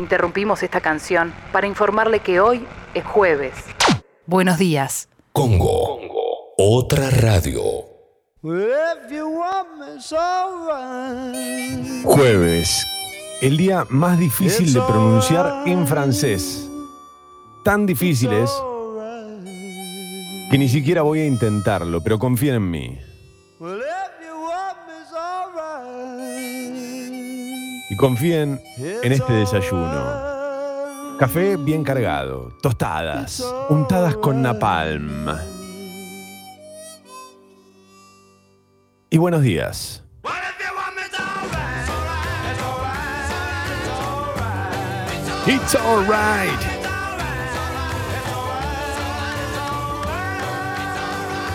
Interrumpimos esta canción para informarle que hoy es jueves. Buenos días. Congo. Otra radio. Jueves. El día más difícil de pronunciar en francés. Tan difícil es que ni siquiera voy a intentarlo, pero confíen en mí. Y confíen en este desayuno. Café bien cargado, tostadas, untadas con napalm. Y buenos días. It's alright.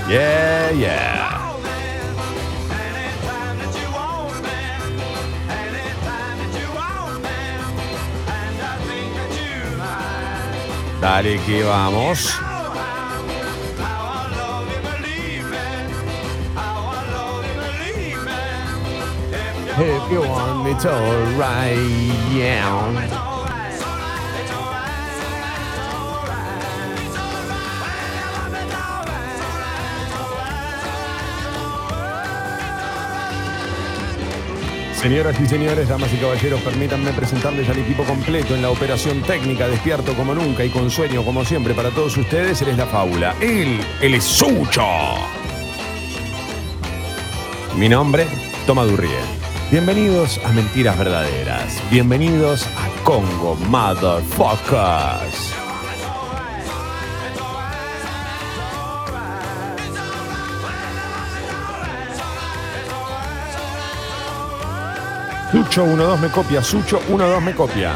Yeah, yeah. Que vamos. If you want me to alright, yeah. Señoras y señores, damas y caballeros, permítanme presentarles al equipo completo en la operación técnica, despierto como nunca y con sueño como siempre para todos ustedes. Él es la fábula. Él, él es Sucho. Mi nombre, Toma Durriel. Bienvenidos a Mentiras Verdaderas. Bienvenidos a Congo Motherfuckers. Sucho 1-2 me copia, Sucho 1-2 me copia.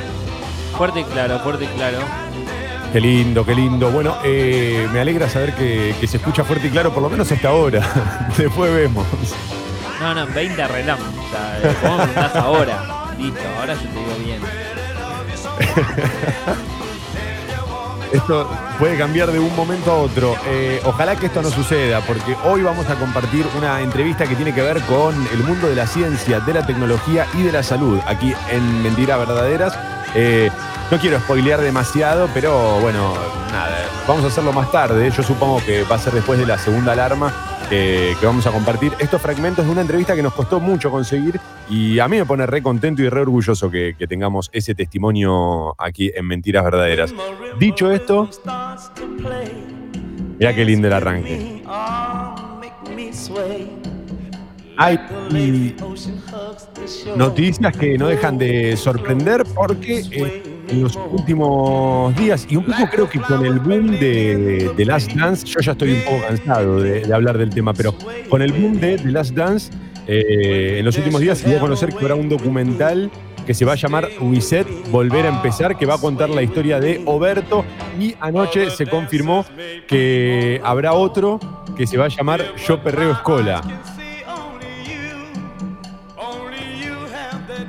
Fuerte y claro, fuerte y claro. Qué lindo, qué lindo. Bueno, eh, me alegra saber que, que se escucha fuerte y claro, por lo menos hasta ahora. Después vemos. No, no, en 20 arreglamos. O sea, ¿cómo me preguntás ahora? Listo, ahora yo te digo bien. Esto puede cambiar de un momento a otro. Eh, ojalá que esto no suceda, porque hoy vamos a compartir una entrevista que tiene que ver con el mundo de la ciencia, de la tecnología y de la salud, aquí en Mentiras Verdaderas. Eh, no quiero spoilear demasiado, pero bueno, nada, vamos a hacerlo más tarde. Yo supongo que va a ser después de la segunda alarma que vamos a compartir estos fragmentos de una entrevista que nos costó mucho conseguir y a mí me pone re contento y re orgulloso que, que tengamos ese testimonio aquí en Mentiras Verdaderas. Dicho esto, mira qué lindo el arranque. Hay noticias que no dejan de sorprender porque eh, en los últimos días, y un poco creo que con el boom de, de Last Dance, yo ya estoy un poco cansado de, de hablar del tema, pero con el boom de The Last Dance, eh, en los últimos días se dio a conocer que habrá un documental que se va a llamar Reset, Volver a Empezar, que va a contar la historia de Oberto. Y anoche se confirmó que habrá otro que se va a llamar Yo Perreo Escola.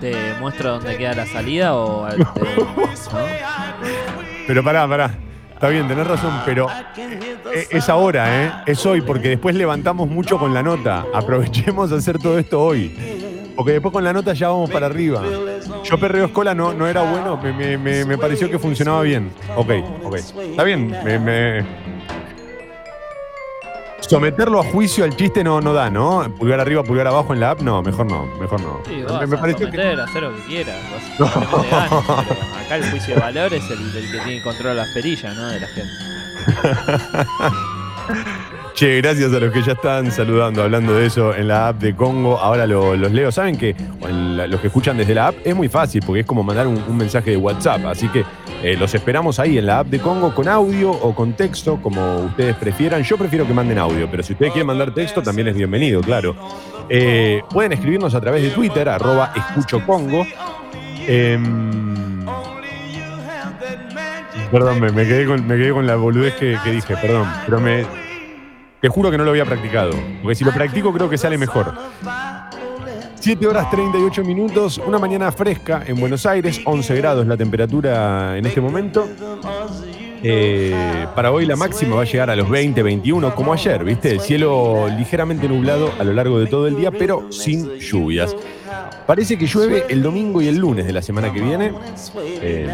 ¿Te muestro dónde queda la salida o te- ¿no? Pero pará, pará. Está bien, tenés razón, pero eh, es ahora, ¿eh? Es hoy, porque después levantamos mucho con la nota. Aprovechemos de hacer todo esto hoy. Porque después con la nota ya vamos para arriba. Yo perreo escola no, no era bueno, me, me- me- me pareció que funcionaba bien. Ok, ok. Está bien, me, me- Someterlo a juicio al chiste no, no da, ¿no? Pulgar arriba, pulgar abajo en la app, no, mejor no, mejor no. Sí, Me- vas me a pareció que- hacer lo que quieras. acá el juicio de valor es el, que tiene control las perillas, ¿no? De la gente. Che, gracias a los que ya están saludando, hablando de eso en la app de Congo. Ahora lo- los leo. Saben que la- los que escuchan desde la app es muy fácil porque es como mandar un, un mensaje de WhatsApp. Así que eh, los esperamos ahí en la app de Congo con audio o con texto, como ustedes prefieran. Yo prefiero que manden audio, pero si ustedes quieren mandar texto también es bienvenido, claro. Eh, pueden escribirnos a través de Twitter, arroba escuchocongo. Em, perdón, me, me quedé con, me quedé con la boludez que, que dije, perdón. Pero me, te juro que no lo había practicado. Porque si lo practico creo que sale mejor. 7 horas 38 minutos, una mañana fresca en Buenos Aires, 11 grados la temperatura en este momento. Eh, para hoy la máxima va a llegar a los 20, 21, como ayer, ¿viste? El cielo ligeramente nublado a lo largo de todo el día, pero sin lluvias. Parece que llueve el domingo y el lunes de la semana que viene. Eh,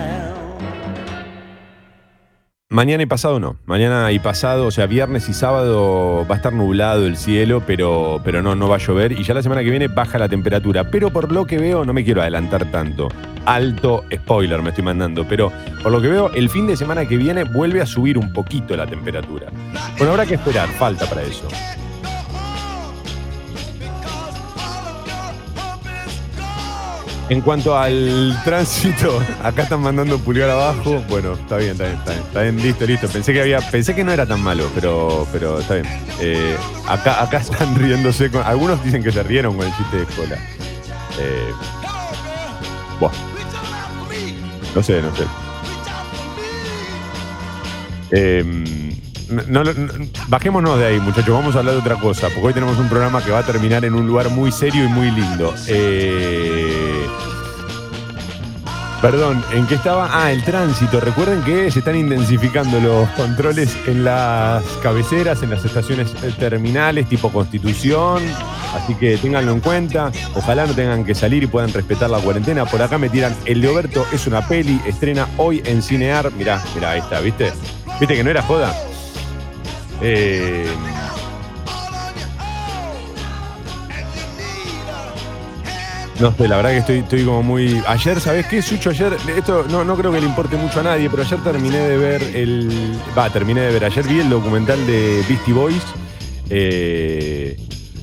mañana y pasado no. Mañana y pasado, o sea, viernes y sábado va a estar nublado el cielo, pero, pero no, no va a llover. Y ya la semana que viene baja la temperatura. Pero por lo que veo, no me quiero adelantar tanto. Alto spoiler me estoy mandando. Pero por lo que veo, el fin de semana que viene vuelve a subir un poquito la temperatura. Bueno, habrá que esperar, falta para eso. En cuanto al tránsito, acá están mandando pulgar abajo. Bueno, está bien, está bien, está bien, está bien, listo, listo. Pensé que había, pensé que no era tan malo, pero, pero está bien. Eh, acá, acá están riéndose con. Algunos dicen que se rieron con el chiste de escuela. Eh, buah. No sé, no sé. Eh, no, no, bajémonos de ahí, muchachos. Vamos a hablar de otra cosa, porque hoy tenemos un programa que va a terminar en un lugar muy serio y muy lindo. Eh, perdón, ¿en qué estaba? Ah, el tránsito. Recuerden que se están intensificando los controles en las cabeceras, en las estaciones terminales, tipo Constitución. Así que ténganlo en cuenta. Ojalá no tengan que salir y puedan respetar la cuarentena. Por acá me tiran El de Oberto es una peli, estrena hoy en Cinear. Mirá, mirá, ahí está, ¿viste? ¿Viste que no era joda? Eh, no sé, la verdad que estoy, estoy como muy. Ayer, ¿sabes qué, Sucho? Ayer, esto no, no creo que le importe mucho a nadie, pero ayer terminé de ver el. Va, terminé de ver. Ayer vi el documental de Beastie Boys. Eh,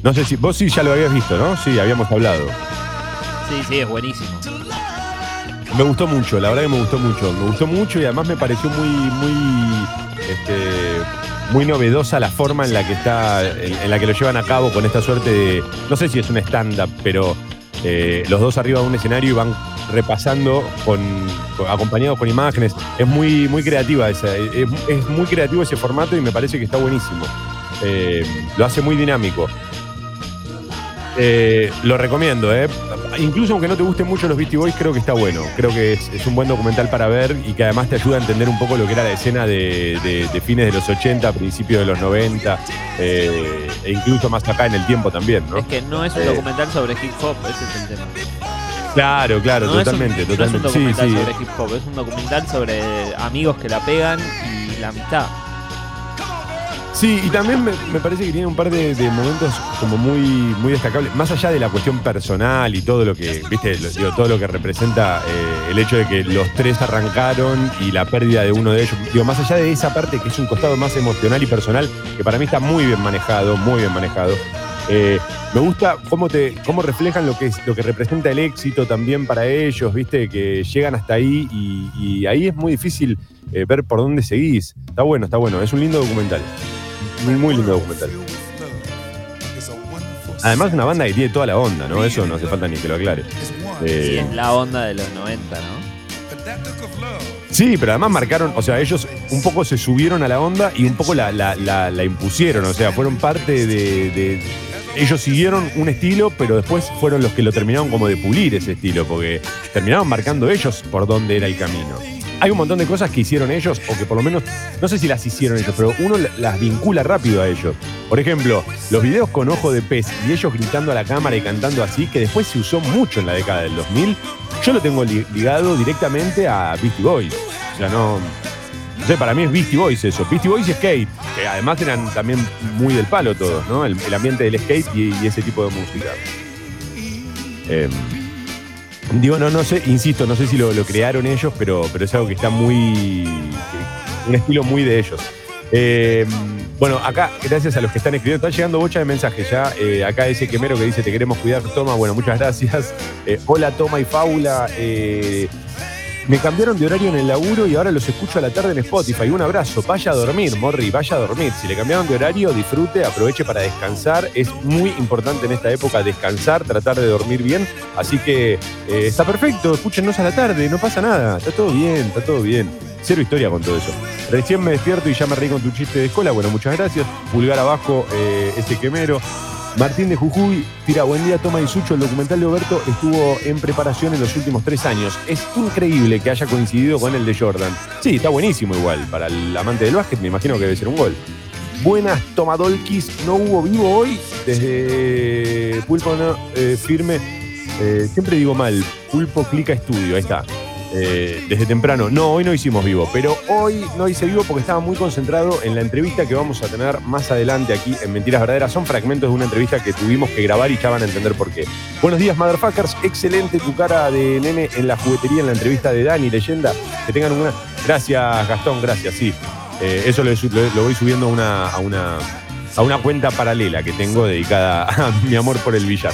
no sé si. Vos sí ya lo habías visto, ¿no? Sí, habíamos hablado. Sí, sí, es buenísimo. Me gustó mucho, la verdad que me gustó mucho. Me gustó mucho y además me pareció muy, muy. Este, muy novedosa la forma en la que está, en, la que lo llevan a cabo con esta suerte de, no sé si es un stand-up, pero eh, los dos arriba de un escenario y van repasando con, acompañados con imágenes. Es muy, muy creativa esa, es, muy creativo ese formato y me parece que está buenísimo. Eh, lo hace muy dinámico. Eh, lo recomiendo, ¿eh? Incluso aunque no te gusten mucho los Beastie Boys, creo que está bueno. Creo que es, un buen documental para ver y que además te ayuda a entender un poco lo que era la escena de, fines de los 80, principios de los 90, eh, e incluso más acá en el tiempo también, ¿no? Es que no es un eh, documental sobre hip hop, ese es el tema. Claro, claro, totalmente, totalmente. No es un documental sobre hip hop, es un documental sobre amigos que la pegan y la amistad. Sí, y también me, parece que tiene un par de, momentos como muy, muy destacables, más allá de la cuestión personal y todo lo que, viste, digo, todo lo que representa eh, el hecho de que los tres arrancaron y la pérdida de uno de ellos. Digo, más allá de esa parte que es un costado más emocional y personal, que para mí está muy bien manejado, muy bien manejado. Eh, me gusta cómo te, cómo reflejan lo que es, lo que representa el éxito también para ellos, viste, que llegan hasta ahí y, ahí es muy difícil eh, ver por dónde seguís. Está bueno, está bueno, es un lindo documental. Muy, muy lindo documental. Además, una banda que tiene toda la onda, ¿no? Eso no hace falta ni que lo aclare. sí, eh, es la onda de los 90, ¿no? Sí, pero además marcaron, o sea, ellos un poco se subieron a la onda y un poco la, la, impusieron, o sea, fueron parte de, Ellos siguieron un estilo, pero después fueron los que lo terminaron como de pulir ese estilo, porque terminaron marcando ellos por dónde era el camino hay un montón de cosas que hicieron ellos, o que por lo menos, no sé si las hicieron ellos, pero uno las vincula rápido a ellos. Por ejemplo, los videos con ojo de pez y ellos gritando a la cámara y cantando así, que después se usó mucho en la década del 2000, yo lo tengo ligado directamente a Beastie Boys. O sea, no. No sé, para mí es Beastie Boys eso. Beastie Boys y skate, que además eran también muy del palo todos, ¿no? El, ambiente del skate y, ese tipo de música. Eh, Digo, no, no sé, insisto, no sé si lo, crearon ellos, pero, pero es algo que está muy. un estilo muy de ellos. Eh, bueno, acá, gracias a los que están escribiendo, están llegando bocha de mensajes ya. Eh, acá ese quemero que dice te queremos cuidar, Toma. Bueno, muchas gracias. Eh, hola, Toma y Faula. Me cambiaron de horario en el laburo y ahora los escucho a la tarde en Spotify. Un abrazo. Vaya a dormir, Morri, vaya a dormir. Si le cambiaron de horario, disfrute, aproveche para descansar. Es muy importante en esta época descansar, tratar de dormir bien. Así que eh, está perfecto, escúchenos a la tarde, no pasa nada. Está todo bien, está todo bien. Cero historia con todo eso. Recién me despierto y ya me reí con tu chiste de escuela. Bueno, muchas gracias. Pulgar abajo, eh, ese quemero. Martín de Jujuy tira buen día, toma y sucho. El documental de Oberto estuvo en preparación en los últimos tres años. Es increíble que haya coincidido con el de Jordan. Sí, está buenísimo igual. Para el amante del básquet, me imagino que debe ser un gol. Buenas tomadolquis, no hubo vivo hoy. Desde Pulpo eh, firme Eh, siempre digo mal, Pulpo Clica Estudio, ahí está. Eh, desde temprano. No, hoy no hicimos vivo, pero hoy no hice vivo porque estaba muy concentrado en la entrevista que vamos a tener más adelante aquí en Mentiras Verdaderas. Son fragmentos de una entrevista que tuvimos que grabar y ya van a entender por qué. Buenos días, motherfuckers. Excelente tu cara de nene en la juguetería en la entrevista de Dani, leyenda. Que tengan una. Gracias, Gastón, gracias, sí. Eh, eso lo, voy subiendo a, una, a una cuenta paralela que tengo dedicada a mi amor por el billar.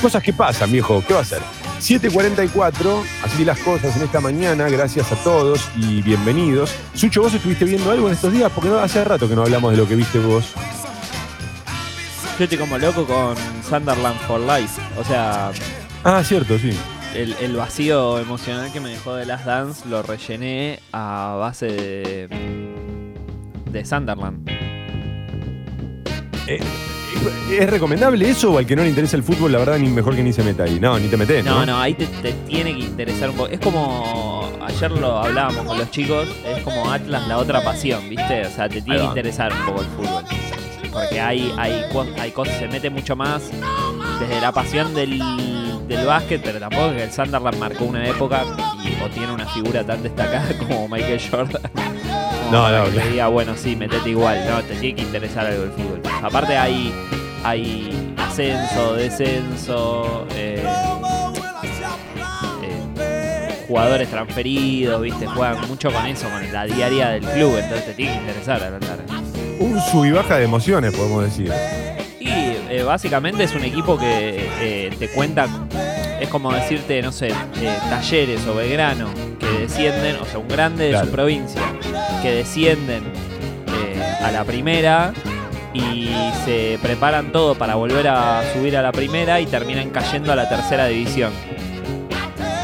Cosas que pasan, viejo. ¿Qué va a hacer? 7.44, así las cosas en esta mañana. Gracias a todos y bienvenidos. Sucho, ¿vos estuviste viendo algo en estos días? Porque no, hace rato que no hablamos de lo que viste vos. Yo estoy como loco con Sunderland for Life. O sea, Ah, cierto, sí. el, el vacío emocional que me dejó de las Dance lo rellené a base de, de Sunderland. Eh, ¿Es recomendable eso o al que no le interesa el fútbol, la verdad, ni mejor que ni se meta ahí? No, ni te metes, ¿no? No, no, ahí te, te tiene que interesar un poco. Es como, ayer lo hablábamos con los chicos, es como Atlas la otra pasión, ¿viste? O sea, te tiene que interesar un poco el fútbol. Porque hay, hay, hay cosas, se mete mucho más desde la pasión del, del básquet, pero tampoco es que el Sunderland marcó una época y, o tiene una figura tan destacada como Michael Jordan. No, no, que diga, bueno, sí, metete igual. No, te tiene que interesar algo el fútbol. Aparte hay, hay ascenso, descenso, eh, eh, jugadores transferidos, viste, juegan mucho con eso, con la diaria del club, entonces te tiene que interesar a la larga. Un sub y baja de emociones, podemos decir. Eh, básicamente es un equipo que eh, te cuenta, es como decirte, no sé, eh, Talleres o Belgrano, que descienden, o sea, un grande de su provincia, que descienden a la primera y se preparan todo para volver a subir a la primera y terminan cayendo a la tercera división.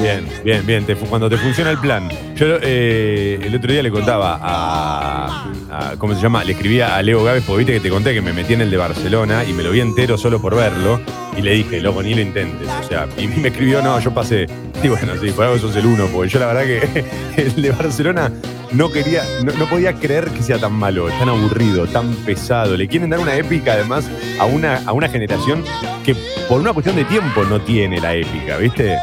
Bien, bien, bien. te cuando te funciona el plan. Yo eh, el otro día le contaba a, a- ¿Cómo se llama? Le escribía a Leo Gávez, porque viste que te conté que me metí en el de Barcelona y me lo vi entero solo por verlo. Y le dije, loco, ni lo intentes. O sea, y me escribió, no, yo pasé. Y bueno, sí, por algo sos el uno, porque yo la verdad que el de Barcelona no quería, no, no podía creer que sea tan malo, tan aburrido, tan pesado. Le quieren dar una épica además a una, a una generación que por una cuestión de tiempo no tiene la épica, ¿viste?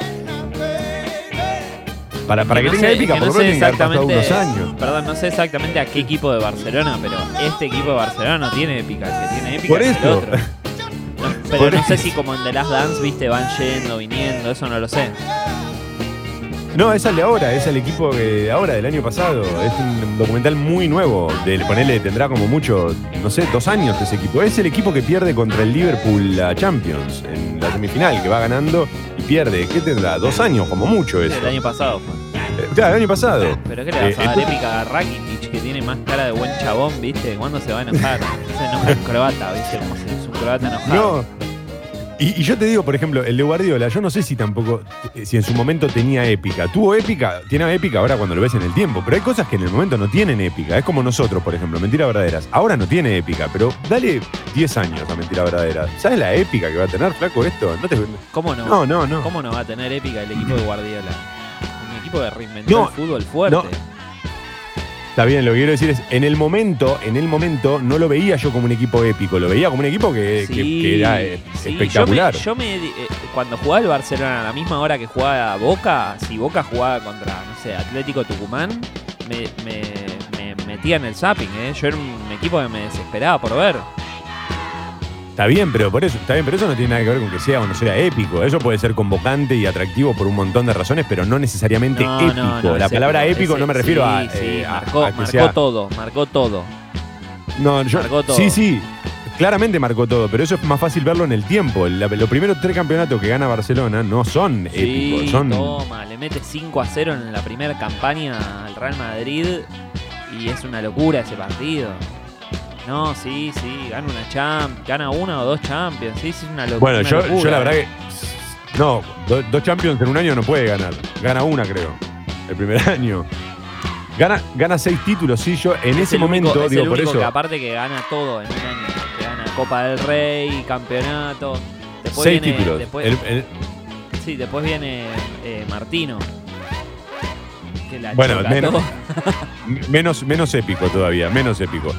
Para, para que, no tenga sé- épica, que no lo menos sé exactamente- unos años. Perdón, no sé exactamente a qué equipo de Barcelona, pero este equipo de Barcelona no tiene épica. El que tiene épica Por es el otro. No, pero Por no sé si como en The Last Dance, viste, van yendo, viniendo, eso no lo sé. No, es el de ahora, es el equipo que de ahora, del año pasado. Es un documental muy nuevo. Del ponele, tendrá como mucho, no sé, dos años ese equipo. Es el equipo que pierde contra el Liverpool la Champions en la semifinal, que va ganando y pierde. ¿Qué tendrá? Dos años, como mucho eso. El año pasado fue. Eh, Claro, el año pasado. Pero ¿qué le vas a Eh, dar entonces- épica a Rakitic, que tiene más cara de buen chabón, viste? ¿Cuándo se va a enojar? No es un croata, viste, como si es un croata enojado. No. Y, y yo te digo, por ejemplo, el de Guardiola, yo no sé si tampoco, eh, si en su momento tenía épica. Tuvo épica, tiene épica ahora cuando lo ves en el tiempo, pero hay cosas que en el momento no tienen épica. Es como nosotros, por ejemplo, Mentiras Verdaderas. Ahora no tiene épica, pero dale 10 años a Mentiras Verdaderas. ¿Sabes la épica que va a tener, flaco, esto? No, te- ¿Cómo no? no, no. no. ¿Cómo no va a tener épica el equipo de Guardiola? Un equipo que reinventó No, el fútbol fuerte. no. Está bien, lo que quiero decir es, en el momento, en el momento, no lo veía yo como un equipo épico, lo veía como un equipo que, que- Sí, que era eh, sí, espectacular. Yo me, yo me, eh, cuando jugaba el Barcelona a la misma hora que jugaba Boca, si Boca jugaba contra, no sé, Atlético Tucumán, me, me- me metía en el zapping, ¿eh? Yo era un equipo que me desesperaba por ver. Está bien, pero por eso, está bien, pero eso no tiene nada que ver con que sea o no sea épico. Eso puede ser convocante y atractivo por un montón de razones, pero no necesariamente No, épico. no, la ese palabra épico no me refiero sí, a, sí, eh, a- marcó, a que marcó sea- todo, marcó todo. No, yo- marcó todo. Sí, sí. Claramente marcó todo, pero eso es más fácil verlo en el tiempo. La- los primeros tres campeonatos que gana Barcelona no son Sí, épicos, son toma, le mete 5 a 0 en la primera campaña al Real Madrid y es una locura ese partido. No, sí, sí, gana una champ, gana una o dos champions, sí, sí, es una locura. Bueno, yo, yo la verdad que. No, do- dos Champions en un año no puede ganar. Gana una, creo. El primer año. Gana, gana seis títulos, sí, yo en ese momento, es digo, el por único eso. que aparte que gana todo en un año, que gana Copa del Rey, campeonato. Después Seis viene, títulos. Después, El- el- sí, después viene eh, Martino. Que la Bueno, menos, menos épico todavía, menos épico.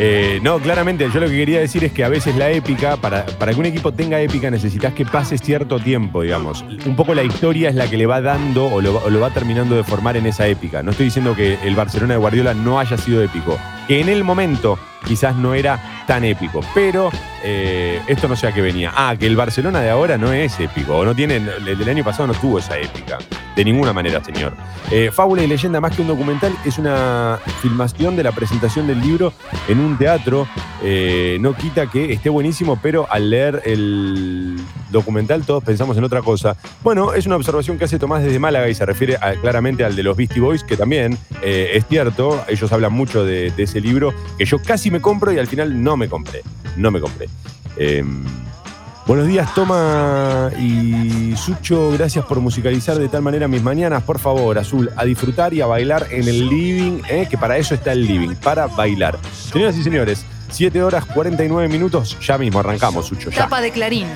Eh, no, claramente, yo lo que quería decir es que a veces la épica, para, para que un equipo tenga épica, necesitas que pase cierto tiempo, digamos. Un poco la historia es la que le va dando o lo, o lo va terminando de formar en esa épica. No estoy diciendo que el Barcelona de Guardiola no haya sido épico, que en el momento quizás no era tan épico, pero eh, esto no sé a qué venía. Ah, que el Barcelona de ahora no es épico, o no tiene, el del año pasado no tuvo esa épica, de ninguna manera, señor. Eh, Fábula y leyenda, más que un documental, es una filmación de la presentación del libro en un teatro. Eh, no quita que esté buenísimo, pero al leer el documental todos pensamos en otra cosa. Bueno, es una observación que hace Tomás desde Málaga y se refiere claramente al de los Beastie Boys, que también es cierto, ellos hablan mucho de, de ese libro, que yo casi me compro y al final no me compré, no me compré. Eh, buenos días, Toma y Sucho, gracias por musicalizar de tal manera mis mañanas, por favor, Azul, a disfrutar y a bailar en el living, eh, que para eso está el living, para bailar. Señoras y señores, 7 horas 49 minutos, ya mismo arrancamos, Sucho, ya. Tapa de Clarín.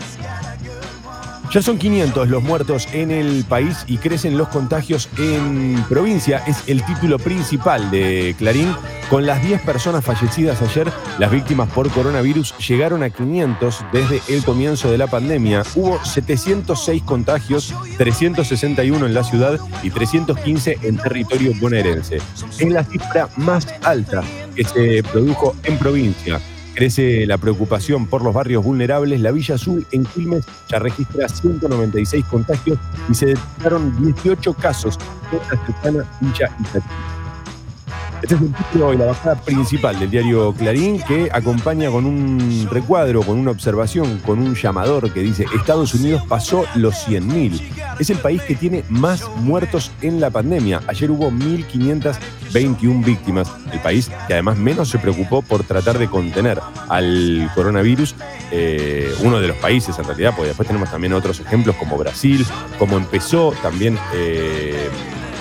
Ya son 500 los muertos en el país y crecen los contagios en provincia. Es el título principal de Clarín. Con las 10 personas fallecidas ayer, las víctimas por coronavirus llegaron a 500 desde el comienzo de la pandemia. Hubo 706 contagios, 361 en la ciudad y 315 en territorio bonaerense. Es la cifra más alta que se produjo en provincia. Crece la preocupación por los barrios vulnerables. La Villa Azul en Quilmes ya registra 196 contagios y se detectaron 18 casos en la Villa Itatí. Este es el título y la bajada principal del diario Clarín que acompaña con un recuadro, con una observación, con un llamador que dice Estados Unidos pasó los 100.000. Es el país que tiene más muertos en la pandemia. Ayer hubo 1.521 víctimas. El país que además menos se preocupó por tratar de contener al coronavirus. Eh, uno de los países en realidad, porque después tenemos también otros ejemplos como Brasil, como empezó también eh,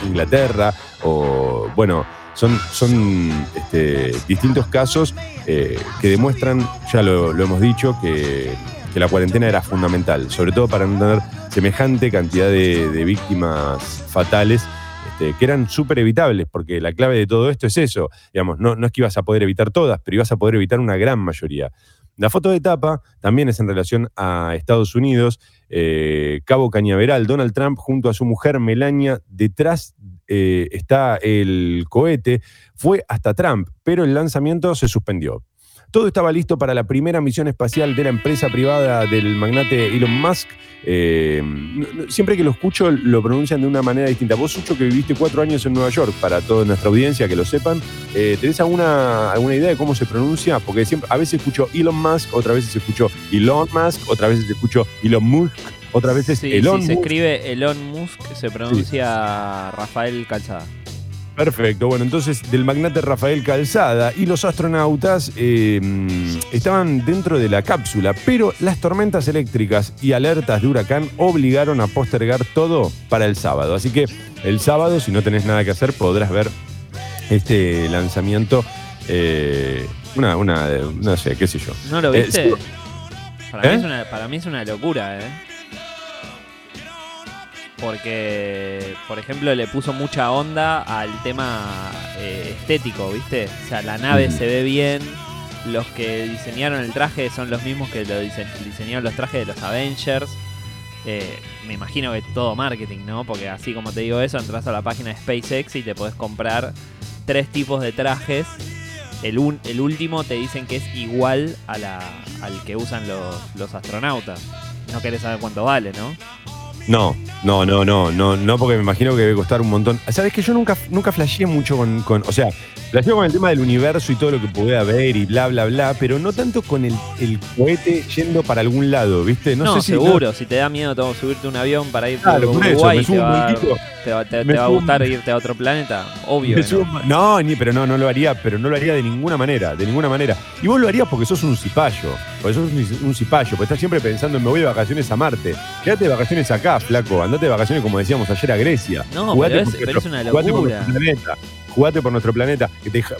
Inglaterra, o bueno, son, son este, distintos casos eh, que demuestran, ya lo, hemos dicho, que, la cuarentena era fundamental, sobre todo para no tener semejante cantidad de, de víctimas fatales. este, que eran súper evitables, porque la clave de todo esto es eso. Digamos, no, no es que ibas a poder evitar todas, pero ibas a poder evitar una gran mayoría. La foto de tapa también es en relación a Estados Unidos. Eh, Cabo Cañaveral, Donald Trump junto a su mujer Melania, detrás eh, está el cohete. Fue hasta Trump, pero el lanzamiento se suspendió. Todo estaba listo para la primera misión espacial de la empresa privada del magnate Elon Musk. Eh, siempre que lo escucho lo pronuncian de una manera distinta. Vos, Sucho, que viviste cuatro años en Nueva York, para toda nuestra audiencia que lo sepan, eh, ¿tenés alguna, alguna idea de cómo se pronuncia? Porque siempre, a veces escucho Elon Musk, otras veces escucho Elon Musk, otras veces escucho Elon Musk, otras veces Sí, Elon si se Musk. escribe Elon Musk, se pronuncia Rafael Calzada. Perfecto, bueno, entonces del magnate Rafael Calzada y los astronautas eh, estaban dentro de la cápsula, pero las tormentas eléctricas y alertas de huracán obligaron a postergar todo para el sábado. Así que el sábado, si no tenés nada que hacer, podrás ver este lanzamiento. eh, una, una, no sé, qué sé yo. ¿No lo Eh, viste? sí. para, ¿Eh? mí es una, para mí es una locura, ¿eh? Porque, por ejemplo, le puso mucha onda al tema eh, estético, ¿viste? O sea, la nave Mm. se ve bien. Los que diseñaron el traje son los mismos que lo dise- diseñaron los trajes de los Avengers. Eh, me imagino que todo marketing, ¿no? Porque así como te digo eso, entras a la página de SpaceX y te podés comprar tres tipos de trajes. El, un- el último te dicen que es igual a la, al que usan los, los astronautas. No querés saber cuánto vale, ¿no? No, no, no, no, no, no, porque me imagino que debe costar un montón. Sabes que yo nunca, nunca flasheé mucho con, con- o sea, flasheé con el tema del universo y todo lo que puede haber y bla, bla, bla, pero no tanto con el, el cohete yendo para algún lado, ¿viste? No, No, sé si seguro. Si te da miedo todo, subirte a un avión para ir Claro, a eso, Uruguay, me te va, a dar- momentito. te va- te- Me te va a subo un- gustar irte a otro planeta. Obvio. Que no. no, ni, pero no, no lo haría, pero no lo haría de ninguna manera, de ninguna manera. Y vos lo harías porque sos un cipayo, porque sos un, un cipayo, porque estás siempre pensando en me voy de vacaciones a Marte. Quédate de vacaciones acá, flaco, andate de vacaciones como decíamos ayer a Grecia. No, Jugate pero es- por pero nuestro- es una jugate por nuestro planeta. jugate por nuestro planeta,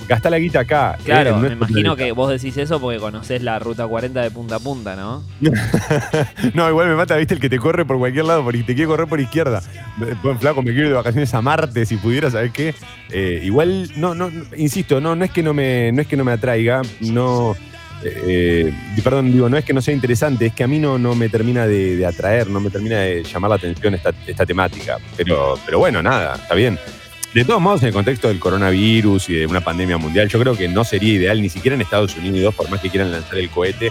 gastá la guita acá. eh, Claro, me imagino planeta. que vos decís eso porque conocés la ruta 40 de punta a punta, ¿no? no, igual me mata, viste, el que te corre por cualquier lado, porque te quiere correr por izquierda. Buen flaco, me quiero ir de vacaciones a Marte, si pudiera, ¿sabes qué? Eh, igual, no, no, no, insisto, no, no es que no me, no es que no me atraiga, no. Eh, perdón, digo, no es que no sea interesante, es que a mí no, no me termina de, de atraer, no me termina de llamar la atención esta, esta temática. Pero, pero bueno, nada, está bien. De todos modos, en el contexto del coronavirus y de una pandemia mundial, yo creo que no sería ideal ni siquiera en Estados Unidos, por más que quieran lanzar el cohete,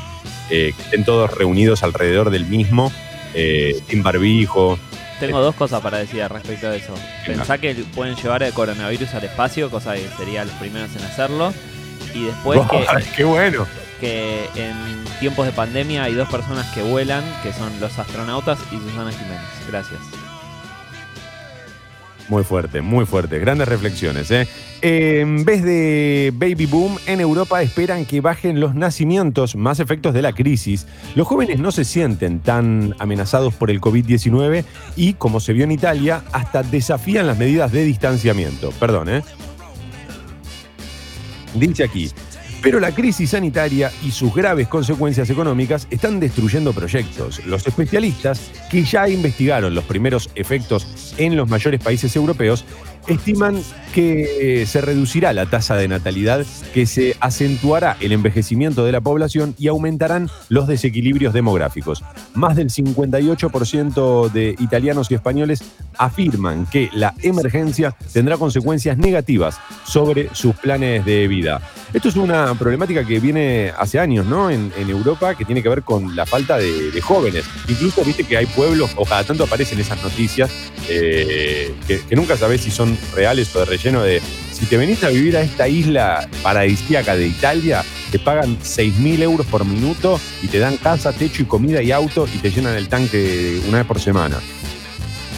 eh, que estén todos reunidos alrededor del mismo, eh, sin barbijo. Tengo dos cosas para decir respecto a eso. Pensá que pueden llevar el coronavirus al espacio, cosa que serían los primeros en hacerlo. Y después que, ¡Qué bueno! Que en tiempos de pandemia hay dos personas que vuelan, que son los astronautas y Susana Jiménez. Gracias. Muy fuerte, muy fuerte. Grandes reflexiones. ¿eh? En vez de baby boom, en Europa esperan que bajen los nacimientos, más efectos de la crisis. Los jóvenes no se sienten tan amenazados por el COVID-19 y, como se vio en Italia, hasta desafían las medidas de distanciamiento. Perdón, ¿eh? Dice aquí. Pero la crisis sanitaria y sus graves consecuencias económicas están destruyendo proyectos. Los especialistas, que ya investigaron los primeros efectos en los mayores países europeos, estiman que eh, se reducirá la tasa de natalidad, que se acentuará el envejecimiento de la población y aumentarán los desequilibrios demográficos. Más del 58% de italianos y españoles afirman que la emergencia tendrá consecuencias negativas sobre sus planes de vida. Esto es una problemática que viene hace años, ¿no? En, en Europa, que tiene que ver con la falta de, jóvenes. Incluso viste que hay pueblos, o cada tanto aparecen esas noticias, eh, que, que nunca sabés si son reales o de relleno de si te venís a vivir a esta isla paradisíaca de Italia, te pagan 6.000 euros por minuto y te dan casa, techo y comida y auto y te llenan el tanque una vez por semana.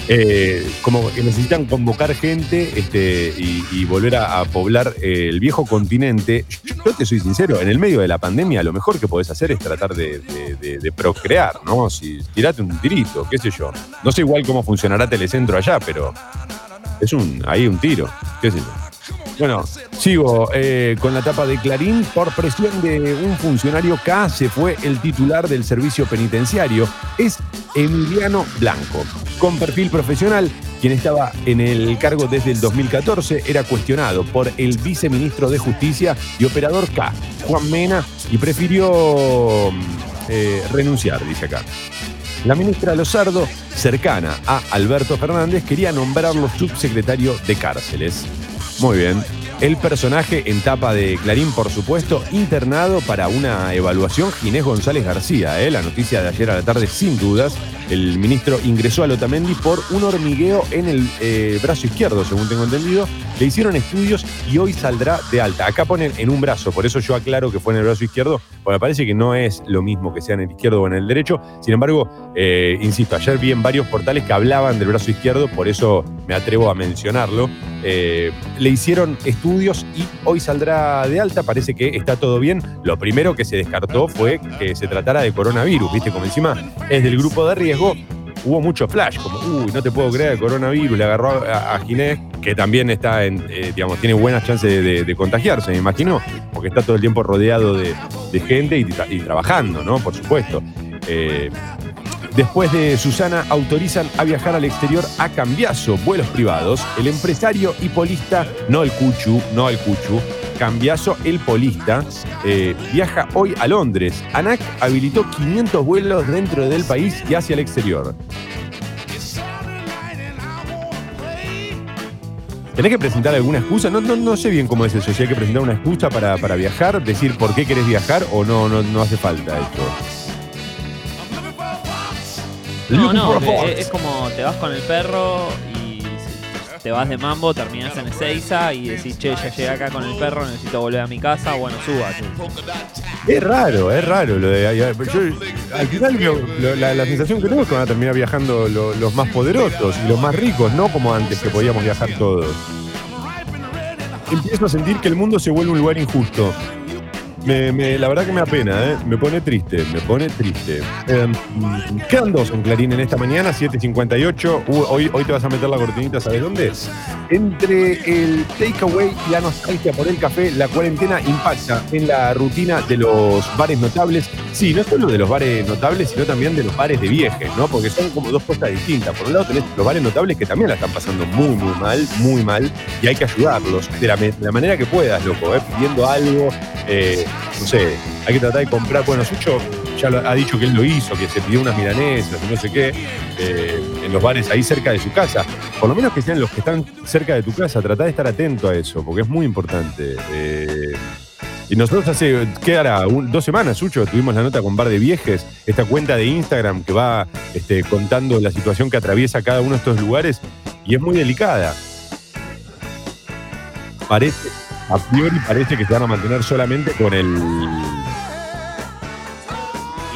Eh, como que necesitan convocar gente este, y, volver a, poblar eh, el viejo continente. Yo te soy sincero, en el medio de la pandemia lo mejor que podés hacer es tratar de- de procrear, ¿no? Si tirate un tirito, qué sé yo. No sé igual cómo funcionará Telecentro allá, pero es un ahí un tiro, qué sé yo. Bueno, sigo eh, con la tapa de Clarín. Por presión de un funcionario K se fue el titular del servicio penitenciario. Es Emiliano Blanco. Con perfil profesional, quien estaba en el cargo desde el 2014, era cuestionado por el viceministro de Justicia y operador K, Juan Mena, y prefirió eh, renunciar, dice acá. La ministra Lozardo, cercana a Alberto Fernández, quería nombrarlo subsecretario de cárceles. Muy bien. El personaje en tapa de Clarín, por supuesto, internado para una evaluación, Ginés González García. ¿eh? La noticia de ayer a la tarde, sin dudas. El ministro ingresó al Otamendi por un hormigueo en el eh, brazo izquierdo, según tengo entendido. Le hicieron estudios y hoy saldrá de alta. Acá ponen en un brazo, por eso yo aclaro que fue en el brazo izquierdo, porque me parece que no es lo mismo que sea en el izquierdo o en el derecho. Sin embargo, eh, insisto, ayer vi en varios portales que hablaban del brazo izquierdo, por eso me atrevo a mencionarlo. Eh, le hicieron estudios y hoy saldrá de alta. Parece que está todo bien. Lo primero que se descartó fue que se tratara de coronavirus, ¿viste? Como encima es del grupo de riesgo. Hubo mucho flash, como, uy, no te puedo creer, el coronavirus, le agarró a, a Ginés, que también está en, eh, digamos, tiene buenas chances de, contagiarse, me imagino, porque está todo el tiempo rodeado de, gente y trabajando, ¿no? Por supuesto. Eh, Después de Susana, autorizan a viajar al exterior a Cambiaso, vuelos privados. El empresario y polista, no el Cuchu, no el Cuchu, Cambiaso, el polista, eh, viaja hoy a Londres. ANAC habilitó 500 vuelos dentro del país y hacia el exterior. ¿Tenés que presentar alguna excusa? No, no, no sé bien cómo es eso. Si hay que presentar una excusa para, para viajar, decir por qué querés viajar o no, no, no hace falta esto. No, no, es como te vas con el perro y te vas de mambo, terminas en Ezeiza y decís, che, ya llegué acá con el perro, necesito volver a mi casa, bueno, suba. Es raro, es raro lo de. yo- al final, lo- lo- la, la sensación que tengo es que van a terminar viajando lo- los más poderosos y los más ricos, no como antes que podíamos viajar todos. Empiezo a sentir que el mundo se vuelve un lugar injusto. Me- me- la verdad que me da pena, ¿eh? Me pone triste, me pone triste. Quedan dos en Clarín en esta mañana, 7.58. Uh, hoy, hoy te vas a meter la cortinita, ¿sabes dónde? Entre el takeaway y la nostalgia por el café, la cuarentena impacta en la rutina de los bares notables. Sí, no solo de los bares notables, sino también de los bares de viejes, ¿no? Porque son como dos cosas distintas. Por un lado tenés los bares notables que también la están pasando muy, muy mal, muy mal, y hay que ayudarlos de la, de la manera que puedas, loco, ¿eh? pidiendo algo, eh, no sé, hay que tratar de comprar. Bueno, Sucho ya ha dicho que él lo hizo, que se pidió unas milanesas y no sé qué, eh, en los bares ahí cerca de su casa. Por lo menos que sean los que están cerca de tu casa, trata de estar atento a eso, porque es muy importante. Eh, y nosotros hace, ¿qué dos semanas, Sucho, tuvimos la nota con Bar de Viejes, esta cuenta de Instagram que va este, contando la situación que atraviesa cada uno de estos lugares y es muy delicada. Parece, a priori parece que se van a mantener solamente con el...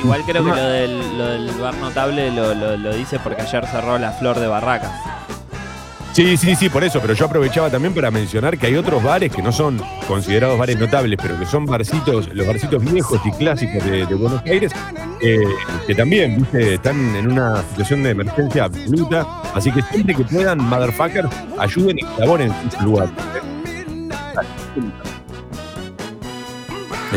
Igual creo que lo del, lo del bar notable lo, lo- lo dice porque ayer cerró la flor de Barracas. Sí, sí, sí, por eso, pero yo aprovechaba también para mencionar que hay otros bares que no son considerados bares notables, pero que son barcitos, los barcitos viejos y clásicos de, de Buenos Aires, eh, que también, viste, están en una situación de emergencia absoluta, así que siempre que puedan, motherfuckers, ayuden y colaboren en su lugar.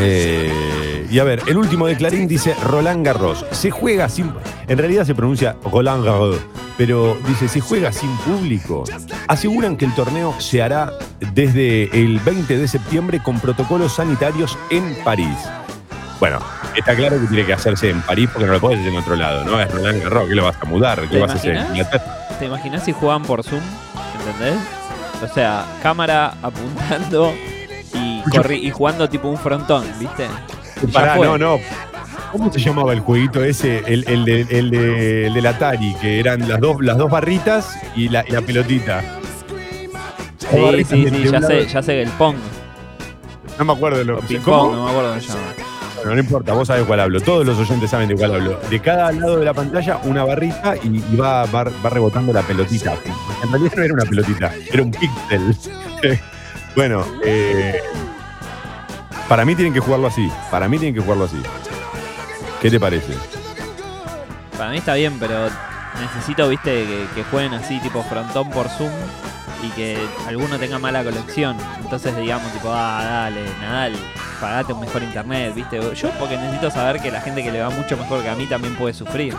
Eh, y a ver, el último de Clarín dice Roland Garros. Se juega sin. En realidad se pronuncia Roland Garros, pero dice: se juega sin público. Aseguran que el torneo se hará desde el 20 de septiembre con protocolos sanitarios en París. Bueno, está claro que tiene que hacerse en París porque no lo puedes hacer en otro lado, ¿no? Es Roland Garros, ¿qué lo vas a mudar? ¿Qué ¿Te vas a hacer? ¿Te imaginas si jugaban por Zoom? ¿Entendés? O sea, cámara apuntando corri- y jugando tipo un frontón, ¿viste? Pará, no, no. ¿Cómo se llamaba el jueguito ese? El, el, de, el, de- el del Atari, que eran las dos, las dos barritas y la, y la pelotita. Sí, sí, de- sí, de ya sé, ya sé el Pong. No me acuerdo de lo O ¿Cómo? pong, no me acuerdo cómo se llama. Bueno, no importa, vos sabés cuál hablo. Todos los oyentes saben de cuál hablo. De cada lado de la pantalla, una barrita y, y va, va, va rebotando la pelotita. En realidad no era una pelotita, era un píxel. bueno, eh, para mí tienen que jugarlo así. Para mí tienen que jugarlo así. ¿Qué te parece? Para mí está bien, pero necesito, viste, que, jueguen así, tipo frontón por Zoom y que alguno tenga mala conexión. Entonces digamos, tipo, ah, dale, Nadal, pagate un mejor internet, viste. Yo porque necesito saber que la gente que le va mucho mejor que a mí también puede sufrir.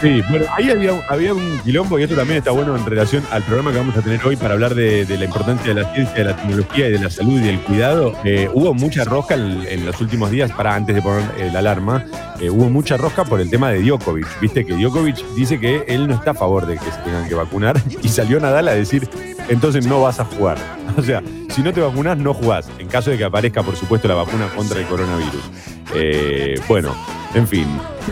Sí, bueno, ahí había, había un quilombo y esto también está bueno en relación al programa que vamos a tener hoy para hablar de, la importancia de la ciencia, de la tecnología y de la salud y del cuidado. Eh, hubo mucha rosca en, los últimos días, para antes de poner la alarma, eh, hubo mucha rosca por el tema de Djokovic. Viste que Djokovic dice que él no está a favor de que se tengan que vacunar y salió Nadal a decir, entonces no vas a jugar. O sea, si no te vacunas, no jugás, en caso de que aparezca, por supuesto, la vacuna contra el coronavirus. Eh, bueno, en fin,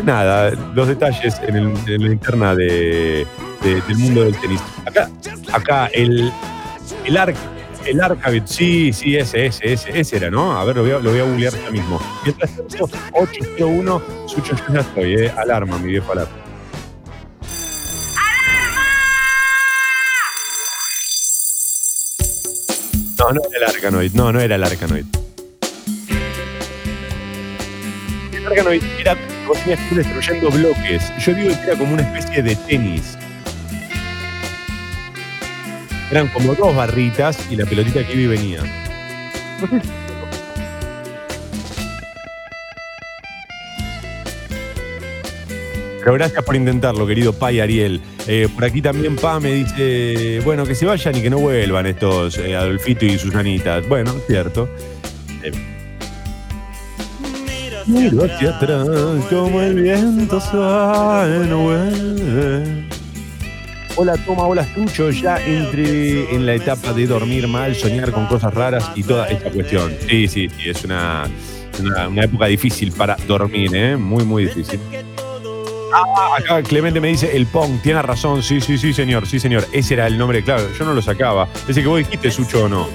nada, los detalles en, el- la interna de, de- del mundo del tenis. Acá, acá el, el arc. El Arcabit, sí, sí, ese, ese, ese, ese era, ¿no? A ver, lo voy a, lo voy a googlear ya mismo. Mientras tanto, 801, Sucho, yo ya estoy, ¿eh? Alarma, mi viejo alarma. No, no era el Arcanoid, no, no era el Arcanoid. El Arcanoid era, vos tenías que ir destruyendo bloques. Yo digo que era como una especie de tenis. Eran como dos barritas y la pelotita que iba y venía. Pero gracias por intentarlo, querido Pai Ariel. Eh, por aquí también Pa me dice, bueno, que se vayan y que no vuelvan estos eh, Adolfito y Susanitas. Bueno, cierto. Eh, hacia atrás como el viento suave no vuelve. Hola Toma, hola Tucho, ya entré en la etapa de dormir mal, soñar con cosas raras y toda esta cuestión. Sí, sí, sí, es una, una, una época difícil para dormir, ¿eh? Muy, muy difícil. Ah, acá Clemente me dice el Pong, tiene razón, sí, sí, sí, señor, sí, señor. Ese era el nombre, claro, yo no lo sacaba. Ese que vos dijiste, Sucho, o no.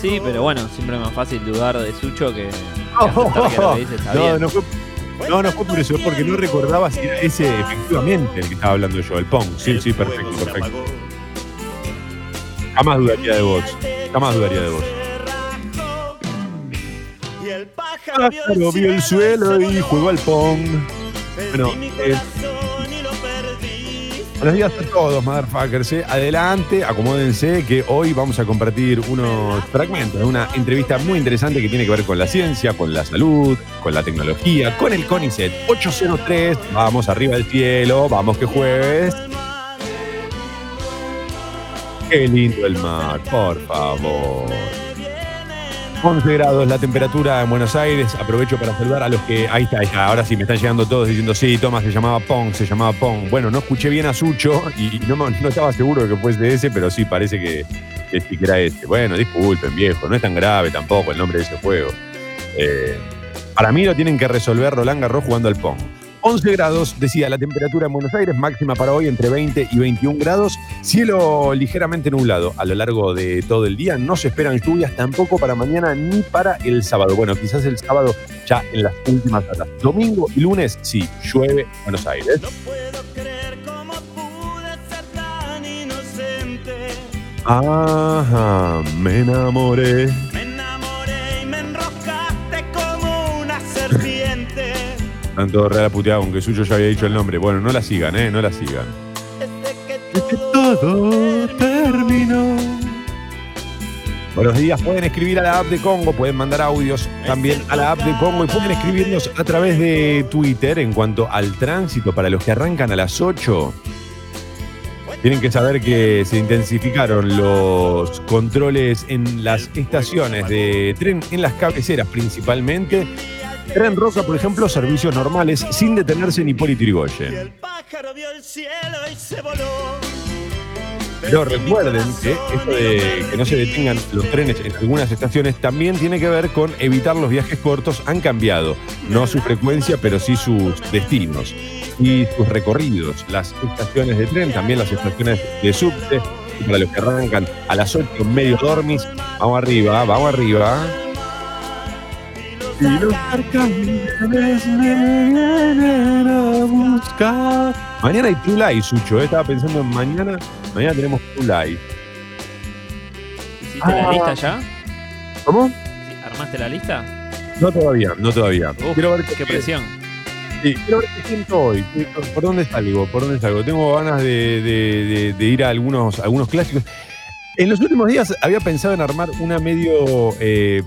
Sí, pero bueno, siempre es más fácil dudar de Sucho que, que aceptar que lo que dice está No, bien. no fue, no, no fue por eso, es porque no recordaba si era ese efectivamente el que estaba hablando yo, el Pong. Sí, sí, perfecto, perfecto. Jamás dudaría de vos. Jamás dudaría de vos. Pájaro vio el suelo y jugó al pong. Bueno, eh, buenos días a todos, motherfuckers. eh. Adelante, acomódense que hoy vamos a compartir unos fragmentos de una entrevista muy interesante que tiene que ver con la ciencia, con la salud, con la tecnología, con el CONICET 803. Vamos arriba del cielo, vamos que jueves. Qué lindo el mar, por favor. 11 grados la temperatura en Buenos Aires. Aprovecho para saludar a los que. Ahí está. Ahora sí me están llegando todos diciendo, sí, toma, se llamaba Pong, se llamaba Pong. Bueno, no escuché bien a Sucho y no, no estaba seguro de que fuese ese, pero sí, parece que, que era ese. Bueno, disculpen, viejo, no es tan grave tampoco el nombre de ese juego. Eh, para mí lo tienen que resolver Roland Garros jugando al Pong. 11 grados, decía la temperatura en Buenos Aires, máxima para hoy entre 20 y 21 grados. Cielo ligeramente nublado a lo largo de todo el día. No se esperan lluvias tampoco para mañana ni para el sábado. Bueno, quizás el sábado ya en las últimas horas. Domingo y lunes, sí, llueve en Buenos Aires. No puedo creer cómo pude ser tan inocente. Ajá, me enamoré. Están todos real puteados, aunque suyo ya había dicho el nombre. Bueno, no la sigan, ¿eh? No la sigan. Desde que todo terminó. Buenos días, pueden escribir a la app de Congo, pueden mandar audios también a la app de Congo y pueden escribirnos a través de Twitter en cuanto al tránsito para los que arrancan a las 8. Tienen que saber que se intensificaron los controles en las estaciones de tren, en las cabeceras principalmente. Tren Rosa, por ejemplo, servicios normales sin detenerse ni por Y Itirigoyen. el pájaro vio el cielo y se voló. Pero recuerden que esto de que no se detengan los trenes en algunas estaciones también tiene que ver con evitar los viajes cortos. Han cambiado, no su frecuencia, pero sí sus destinos y sus recorridos. Las estaciones de tren, también las estaciones de subte. Para los que arrancan a las 8 medio dormis, vamos arriba, vamos arriba. Y los arcángeles me vienen a buscar. Mañana hay True Life, Sucho. eh. Estaba pensando en mañana. Mañana tenemos True Life. ¿Hiciste la Ah. lista ya? ¿Cómo? ¿Armaste la lista? No todavía, no todavía. Uf, quiero ver qué presión. Sí, quiero ver qué siento hoy. ¿Por dónde salgo? ¿Por dónde salgo? Tengo ganas de, de- de- de ir a algunos, algunos clásicos. En los últimos días había pensado en armar una medio eh,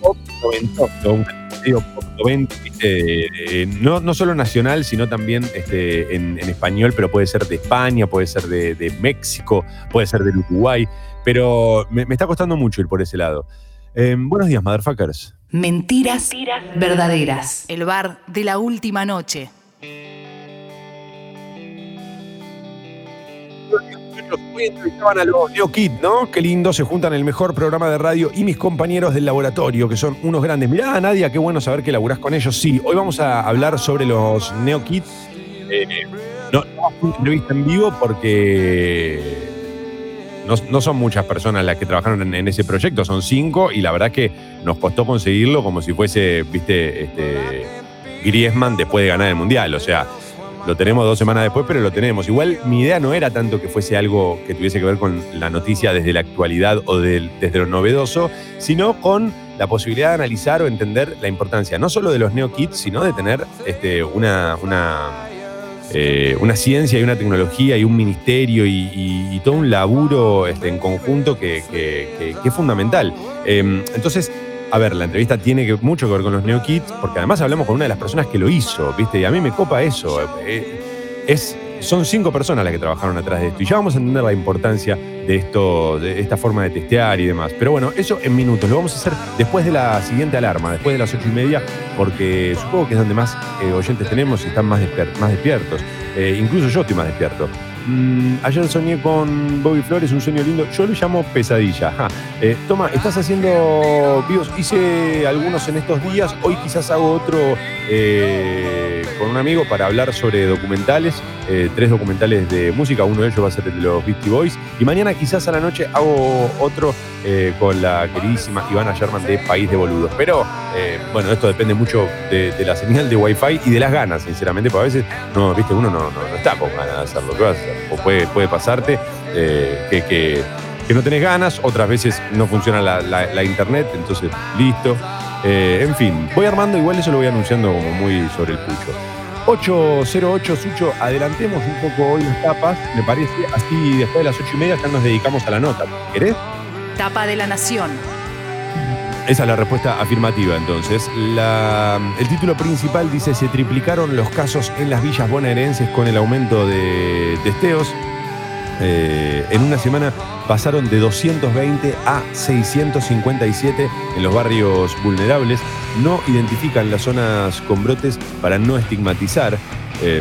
pop noventoso, un medio pop 90, ¿viste? Eh, no, no solo nacional, sino también este, en, en español, pero puede ser de España, puede ser de, de México, puede ser del Uruguay, pero me, me está costando mucho ir por ese lado. Eh, buenos días, motherfuckers. Mentiras, verdaderas. El bar de la última noche. Hoy entrevistaban a los Neo Kid, ¿no? Qué lindo, se juntan el mejor programa de radio y mis compañeros del laboratorio, que son unos grandes. Mirá, Nadia, qué bueno saber que laburás con ellos. Sí, hoy vamos a hablar sobre los Neo. Eh, no, no una entrevista en vivo porque no, no son muchas personas las que trabajaron en, en ese proyecto, son cinco y la verdad que nos costó conseguirlo como si fuese, viste, este, Griezmann después de ganar el Mundial. O sea, lo tenemos dos semanas después, pero lo tenemos. Igual mi idea no era tanto que fuese algo que tuviese que ver con la noticia desde la actualidad o desde lo novedoso, sino con la posibilidad de analizar o entender la importancia no solo de los Neo Kids, sino de tener este, una, una, eh, una ciencia y una tecnología y un ministerio y, todo un laburo este, en conjunto que, es fundamental. Eh, entonces, a ver, la entrevista tiene mucho que ver con los Neo Kids, porque además hablamos con una de las personas que lo hizo, ¿viste? Y a mí me copa eso. eh, es, son cinco personas las que trabajaron atrás de esto. Y ya vamos a entender la importancia de esto, de esta forma de testear y demás. Pero bueno, eso en minutos. Lo vamos a hacer después de la siguiente alarma, después de las ocho y media, porque supongo que es donde más eh, oyentes tenemos y están más despiertos. Eh, incluso yo estoy más despierto. Mm, ayer soñé con Bobby Flores, un sueño lindo. Yo lo llamo pesadilla. Ajá. Eh, toma, estás haciendo vivos. Hice algunos en estos días. Hoy quizás hago otro eh, con un amigo para hablar sobre documentales. eh, tres documentales de música. Uno de ellos va a ser el de los Beastie Boys. Y mañana quizás a la noche hago otro con la queridísima Ivana Sherman de País de Boludos. Pero bueno, esto depende mucho de, la señal de Wi-Fi y de las ganas, sinceramente, porque a veces no, viste, uno no, no- no está con ganas de hacerlo. O puede, puede pasarte eh, que, que- que no tenés ganas, otras veces no funciona la, internet, entonces listo. Eh, en fin, voy armando, igual eso lo voy anunciando como muy sobre el pucho. 808 Sucho, adelantemos un poco hoy las tapas, me parece, así después de las ocho y media ya nos dedicamos a la nota. ¿Querés? Tapa de la Nación. Esa es la respuesta afirmativa entonces. El título principal dice se triplicaron los casos en las villas bonaerenses con el aumento de testeos. Eh, en una semana pasaron de 220 a 657 en los barrios vulnerables. No identifican las zonas con brotes para no estigmatizar. Eh,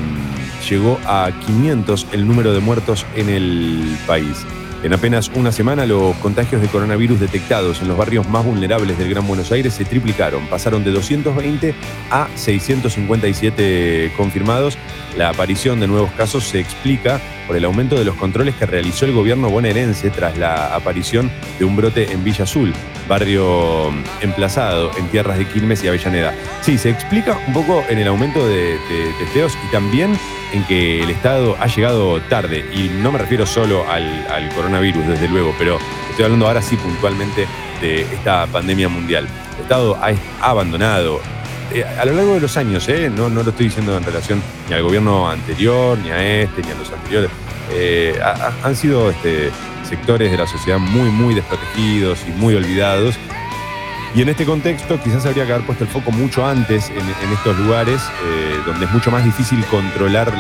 llegó a 500 el número de muertos en el país. En apenas una semana los contagios de coronavirus detectados en los barrios más vulnerables del Gran Buenos Aires se triplicaron, pasaron de 220 a 657 confirmados. La aparición de nuevos casos se explica por el aumento de los controles que realizó el gobierno bonaerense tras la aparición de un brote en Villa Azul, barrio emplazado en tierras de Quilmes y Avellaneda. Sí, se explica un poco en el aumento de, de testeos y también en que el Estado ha llegado tarde, y no me refiero solo al, coronavirus, desde luego, pero estoy hablando ahora sí puntualmente de esta pandemia mundial. El Estado ha, abandonado, eh, a lo largo de los años, eh, no, no lo estoy diciendo en relación ni al gobierno anterior, ni a este, ni a los anteriores, eh, ha- ha- han sido este, sectores de la sociedad muy, muy desprotegidos y muy olvidados. Y en este contexto quizás habría que haber puesto el foco mucho antes en, estos lugares eh, donde es mucho más difícil controlar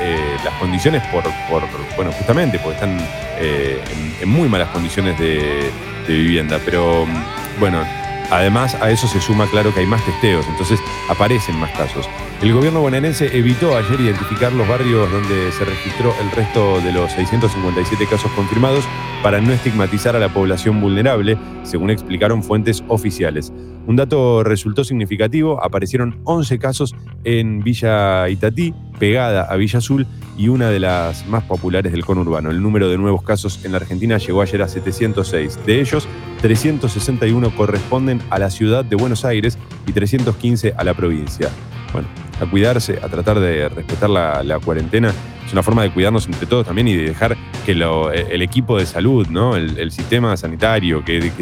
eh, las condiciones por, por- bueno, justamente porque están eh, en, muy malas condiciones de, de vivienda. Pero mm, bueno, además a eso se suma claro que hay más testeos, entonces aparecen más casos. El gobierno bonaerense evitó ayer identificar los barrios donde se registró el resto de los 657 casos confirmados para no estigmatizar a la población vulnerable, según explicaron fuentes oficiales. Un dato resultó significativo, aparecieron 11 casos en Villa Itatí, pegada a Villa Azul, y una de las más populares del conurbano. El número de nuevos casos en la Argentina llegó ayer a 706. De ellos, 361 corresponden a la ciudad de Buenos Aires y 315 a la provincia. Bueno, a cuidarse, a tratar de respetar la, cuarentena. Es una forma de cuidarnos entre todos también y de dejar que lo- el equipo de salud, ¿no? el, sistema sanitario, que-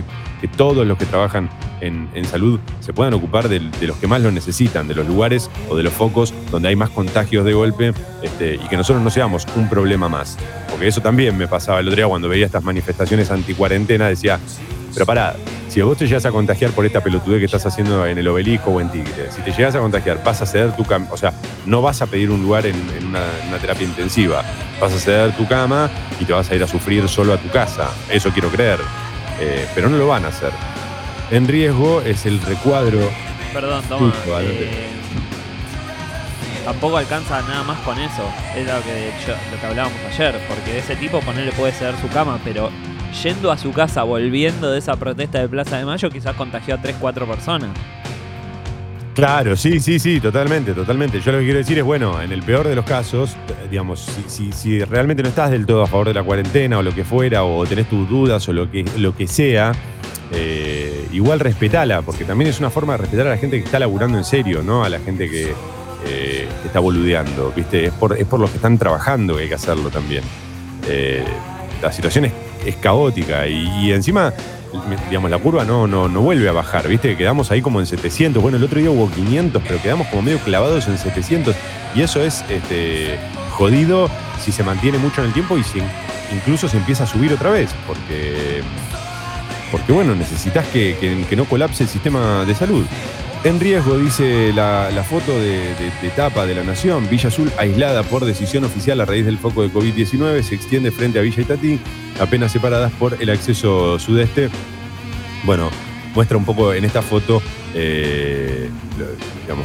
que todos los que trabajan en, salud se puedan ocupar de, los que más lo necesitan, de los lugares o de los focos donde hay más contagios de golpe este, y que nosotros no seamos un problema más. Porque eso también me pasaba el otro día cuando veía estas manifestaciones anti-cuarentena, decía, pero pará, si vos te llegas a contagiar por esta pelotudez que estás haciendo en el obelisco o en Tigre, si te llegas a contagiar, vas a ceder tu cama, o sea, no vas a pedir un lugar en, en una, en una terapia intensiva, vas a ceder tu cama y te vas a ir a sufrir solo a tu casa. Eso quiero creer. Eh, pero no lo van a hacer. En riesgo es el recuadro. Perdón, toma. Eh, tampoco alcanza nada más con eso. Es lo que, yo- lo que hablábamos ayer. Porque ese tipo ponerle puede ceder su cama, pero yendo a su casa, volviendo de esa protesta de Plaza de Mayo, quizás contagió a 3, 4 personas. Claro, sí, sí, sí, totalmente, totalmente. Yo lo que quiero decir es, bueno, en el peor de los casos, eh, digamos, si, si- si realmente no estás del todo a favor de la cuarentena o lo que fuera, o tenés tus dudas o lo que, lo que sea, eh, igual respetala, porque también es una forma de respetar a la gente que está laburando en serio, ¿no? A la gente que, eh, está boludeando, ¿viste? Es por, es por los que están trabajando que hay que hacerlo también. Eh, la situación es, caótica y, y encima, digamos, la curva no, no, no vuelve a bajar, ¿viste? Quedamos ahí como en 700. Bueno, el otro día hubo 500, pero quedamos como medio clavados en 700. Y eso es este, jodido si se mantiene mucho en el tiempo y si incluso se empieza a subir otra vez, porque, porque bueno, necesitas que, que- no colapse el sistema de salud. En riesgo, dice la, la foto de, de- de tapa de la Nación, Villa Azul aislada por decisión oficial a raíz del foco de COVID-19, se extiende frente a Villa Itatí, apenas separadas por el acceso sudeste. Bueno, muestra un poco en esta foto eh,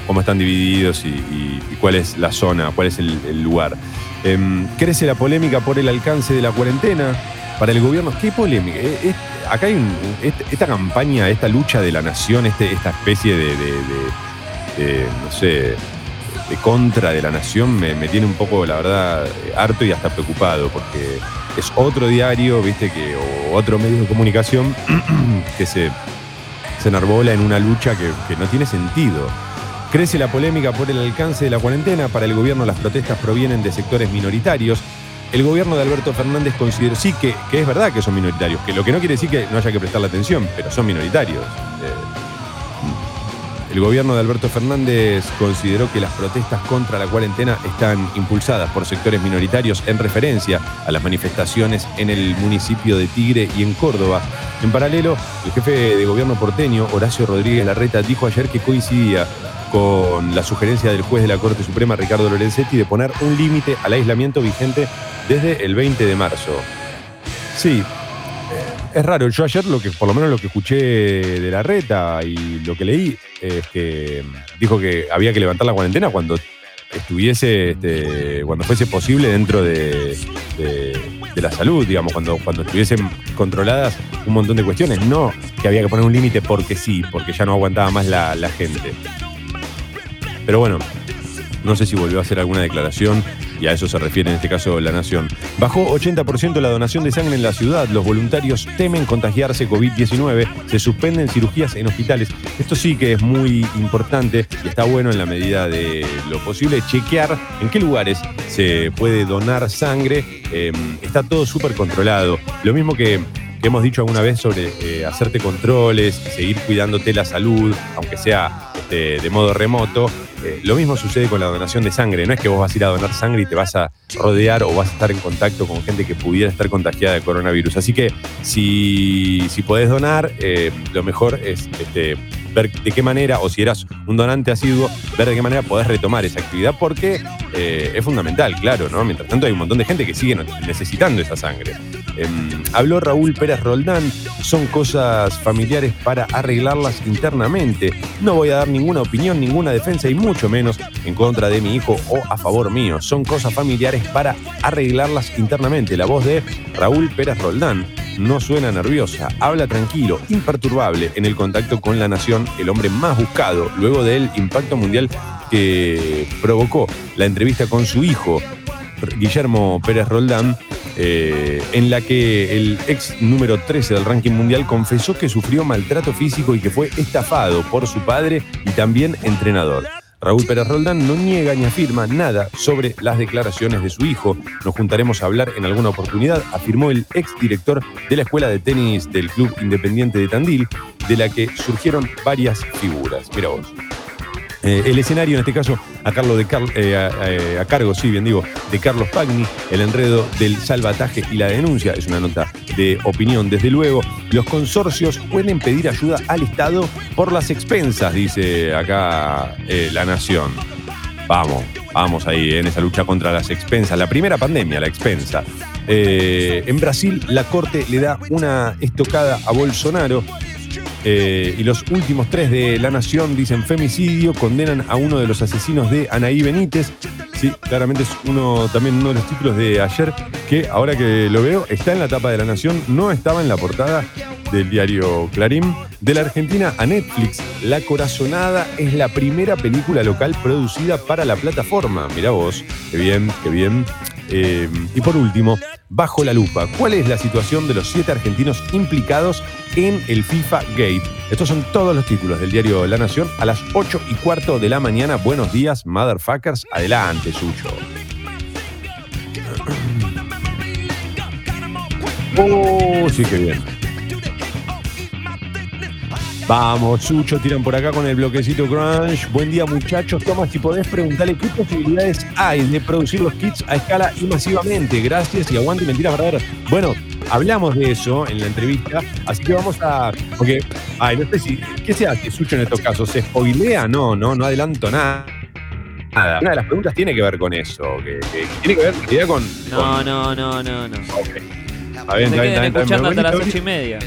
cómo están divididos y, cuál es la zona, cuál es el, lugar. Em, crece la polémica por el alcance de la cuarentena para el gobierno. ¿Qué polémica? Eh, eh, acá hay un- est- esta campaña, esta lucha de la nación, este- esta especie de, no sé, de contra de la nación me, me tiene un poco, la verdad, eh, harto y hasta preocupado, porque es otro diario, viste, que, o otro medio de comunicación que se, se enarbola en una lucha que, no tiene sentido. Crece la polémica por el alcance de la cuarentena. Para el gobierno las protestas provienen de sectores minoritarios. El gobierno de Alberto Fernández consideró, sí, que, que es verdad que son minoritarios, que lo que no quiere decir que no haya que prestarle atención, pero son minoritarios. Eh, El gobierno de Alberto Fernández consideró que las protestas contra la cuarentena están impulsadas por sectores minoritarios en referencia a las manifestaciones en el municipio de Tigre y en Córdoba. En paralelo, el jefe de gobierno porteño, Horacio Rodríguez Larreta, dijo ayer que coincidía con la sugerencia del juez de la Corte Suprema, Ricardo Lorenzetti, de poner un límite al aislamiento vigente desde el 20 de marzo. Sí, es raro. Yo ayer, lo que, por lo menos lo que escuché de la reta y lo que leí, es que dijo que había que levantar la cuarentena cuando estuviese, este, cuando fuese posible dentro de, la salud, digamos, cuando, cuando estuviesen controladas un montón de cuestiones. No que había que poner un límite porque sí, porque ya no aguantaba más la gente. Pero bueno, no sé si volvió a hacer alguna declaración y a eso se refiere en este caso la Nación. Bajó 80% la donación de sangre en la ciudad. Los voluntarios temen contagiarse COVID-19. Se suspenden cirugías en hospitales. Esto sí que es muy importante y está bueno en la medida de lo posible chequear en qué lugares se puede donar sangre. Eh, está todo súper controlado. Lo mismo que hemos dicho alguna vez sobre eh, hacerte controles, seguir cuidándote la salud, aunque sea este, de modo remoto. Eh, lo mismo sucede con la donación de sangre. No es que vos vas a ir a donar sangre y te vas a rodear o vas a estar en contacto con gente que pudiera estar contagiada de coronavirus. Así que si, si podés donar, eh, lo mejor es este, ver de qué manera, o si eras un donante asiduo, ver de qué manera podés retomar esa actividad, porque es fundamental, claro, ¿no? Mientras tanto hay un montón de gente que sigue necesitando esa sangre. Em, habló Raúl Pérez Roldán, son cosas familiares para arreglarlas internamente. No voy a dar ninguna opinión, ninguna defensa y mucho menos en contra de mi hijo o a favor mío. Son cosas familiares para arreglarlas internamente. La voz de Raúl Pérez Roldán no suena nerviosa, habla tranquilo, imperturbable en el contacto con la nación, el hombre más buscado luego del impacto mundial que provocó la entrevista con su hijo, Guillermo Pérez Roldán, eh, en la que el ex número 13 del ranking mundial confesó que sufrió maltrato físico y que fue estafado por su padre y también entrenador. Raúl Pérez Roldán no niega ni afirma nada sobre las declaraciones de su hijo. Nos juntaremos a hablar en alguna oportunidad, afirmó el ex director de la escuela de tenis del Club Independiente de Tandil, de la que surgieron varias figuras. Mira vos. Eh, el escenario, en este caso, a, Carlo de Car- eh, eh, a cargo, sí, bien digo, de Carlos Pagni, el enredo del salvataje y la denuncia, es una nota de opinión, desde luego. Los consorcios pueden pedir ayuda al Estado por las expensas, dice acá eh, la Nación. Vamos, vamos ahí en esa lucha contra las expensas. La primera pandemia, la expensa. En Brasil, la Corte le da una estocada a Bolsonaro. Eh, y los últimos tres de La Nación dicen femicidio, condenan a uno de los asesinos de Anaí Benítez. Sí, claramente es uno también uno de los títulos de ayer que ahora que lo veo está en la tapa de La Nación, no estaba en la portada del diario Clarín. De la Argentina a Netflix, La Corazonada es la primera película local producida para la plataforma. Mirá vos, qué bien, qué bien. Eh, y por último, Bajo la lupa, ¿cuál es la situación de los siete argentinos implicados en el FIFA Gate? Estos son todos los títulos del diario La Nación a las 8 y cuarto de la mañana. Buenos días, motherfuckers. Adelante, Sucho. Oh, sí, qué bien. Vamos, Sucho, tiran por acá con el bloquecito Crunch. Buen día, muchachos. Toma, si podés preguntarle qué posibilidades hay de producir los kits a escala y masivamente. Gracias y aguante mentiras verdaderas. Bueno, hablamos de eso en la entrevista, así que vamos a. Porque, ay, no sé si. ¿Qué se hace, Sucho, en estos casos? ¿Se spoilea? No, no, no adelanto nada. Nada. Una de las preguntas tiene que ver con eso, que, tiene que ver en realidad con. No, con- no, no, no, no. Ok. Está bien, está bien, bien, escuchando hasta las ocho y media.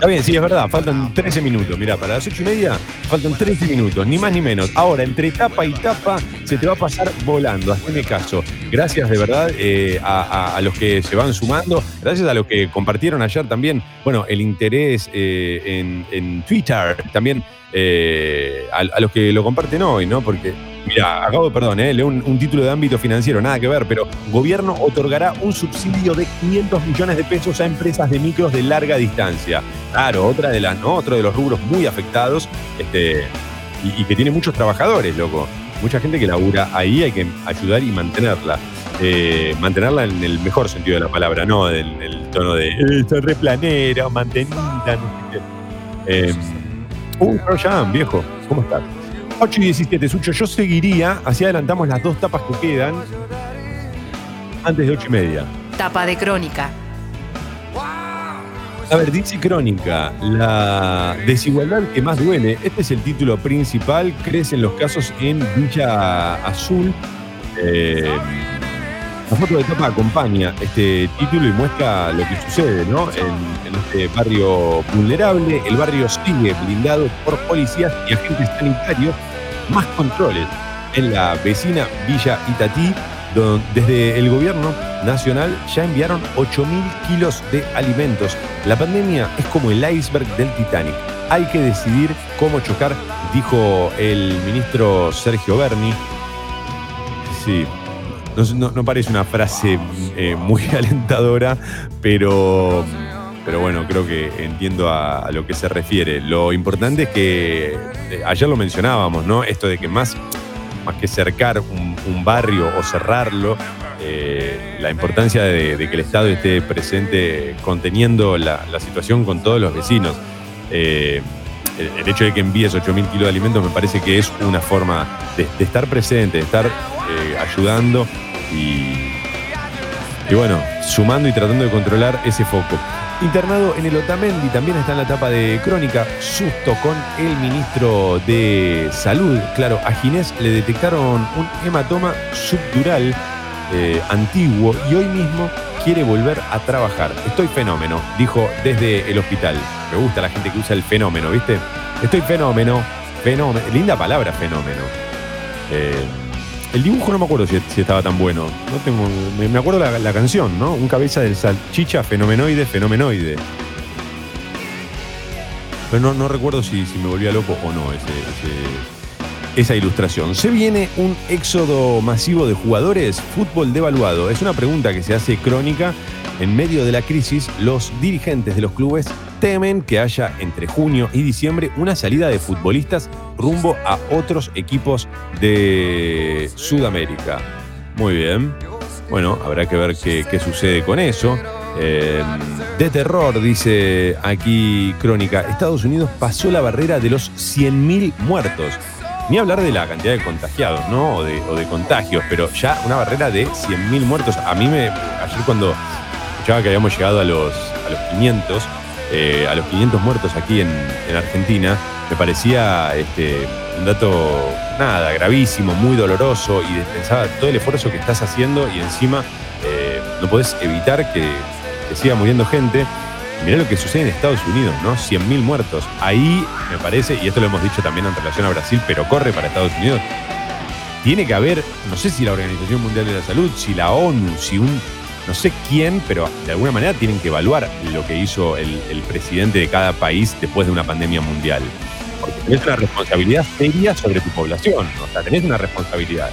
Está bien, sí, es verdad, faltan 13 minutos. Mirá, para las 8 y media faltan 13 minutos, ni más ni menos. Ahora, entre tapa y tapa, se te va a pasar volando, hazme caso. Gracias de verdad eh, a, los que se van sumando, gracias a los que compartieron ayer también, bueno, el interés eh, en, en Twitter, también eh, a, a los que lo comparten hoy, ¿no? Porque, mira, acabo de, perdón, eh, leo un, un título de ámbito financiero, nada que ver, pero gobierno otorgará un subsidio de 500 millones de pesos a empresas de micros de larga distancia. Claro, otra de las, ¿no? Otro de los rubros muy afectados, este, y, y que tiene muchos trabajadores, loco. Mucha gente que labura ahí, hay que ayudar y mantenerla. Eh, mantenerla en el mejor sentido de la palabra, no en el tono de eh, soy replanero, mantenida, no sé qué. Eh, Uh, Pearl Jam, viejo. ¿Cómo estás? 8 y 17, Sucho. Yo seguiría, así adelantamos las dos tapas que quedan antes de 8 y media. Tapa de crónica. A ver, dice Crónica, la desigualdad que más duele. Este es el título principal. Crecen los casos en Villa Azul. Eh, la foto de tapa acompaña este título y muestra lo que sucede ¿no? en, en este barrio vulnerable. El barrio sigue blindado por policías y agentes sanitarios. Más controles en la vecina Villa Itatí, donde desde el gobierno nacional ya enviaron 8.000 kilos de alimentos. La pandemia es como el iceberg del Titanic. Hay que decidir cómo chocar, dijo el ministro Sergio Berni. Sí, no, parece una frase eh, muy alentadora, pero, pero bueno, creo que entiendo a, lo que se refiere. Lo importante es que, eh, ayer lo mencionábamos, ¿no? Esto de que más, más que cercar un, barrio o cerrarlo, eh, la importancia de, que el Estado esté presente conteniendo la, situación con todos los vecinos. Eh, el, el hecho de que envíes 8.000 kilos de alimentos me parece que es una forma de, de estar presente, de estar eh, ayudando y, y bueno, sumando y tratando de controlar ese foco. Internado en el Otamendi también está en la etapa de crónica. Susto con el ministro de Salud. Claro, a Ginés le detectaron un hematoma subdural eh, antiguo y hoy mismo quiere volver a trabajar. Estoy fenómeno, dijo desde el hospital. Me gusta la gente que usa el fenómeno, ¿viste? Estoy fenómeno, fenómeno. Linda palabra, fenómeno. Eh, el dibujo no me acuerdo si, estaba tan bueno. No tengo, me, acuerdo la, canción, ¿no? Un cabeza del salchicha, fenomenoide, fenomenoide. Pero no, recuerdo si, si me volvía loco o no ese- ese- esa ilustración. ¿Se viene un éxodo masivo de jugadores? Fútbol devaluado. Es una pregunta que se hace crónica. En medio de la crisis, los dirigentes de los clubes temen que haya entre junio y diciembre una salida de futbolistas rumbo a otros equipos de Sudamérica. Muy bien. Bueno, habrá que ver qué, sucede con eso. Eh, de terror, dice aquí Crónica. Estados Unidos pasó la barrera de los 100.000 muertos. Ni hablar de la cantidad de contagiados, ¿no? O de, o de contagios, pero ya una barrera de 100.000 muertos. A mí me. Ayer cuando escuchaba que habíamos llegado a los, a los 500, eh, a los 500 muertos aquí en, en Argentina, me parecía este, un dato, nada, gravísimo, muy doloroso y pensaba todo el esfuerzo que estás haciendo y encima eh, no podés evitar que, que siga muriendo gente. Mirá lo que sucede en Estados Unidos, ¿no? 100.000 muertos. Ahí me parece, y esto lo hemos dicho también en relación a Brasil, pero corre para Estados Unidos, tiene que haber, no sé si la Organización Mundial de la Salud, si la ONU, si un, no sé quién, pero de alguna manera tienen que evaluar lo que hizo el, el presidente de cada país después de una pandemia mundial. Porque tenés una responsabilidad seria sobre tu población, o sea, tenés una responsabilidad.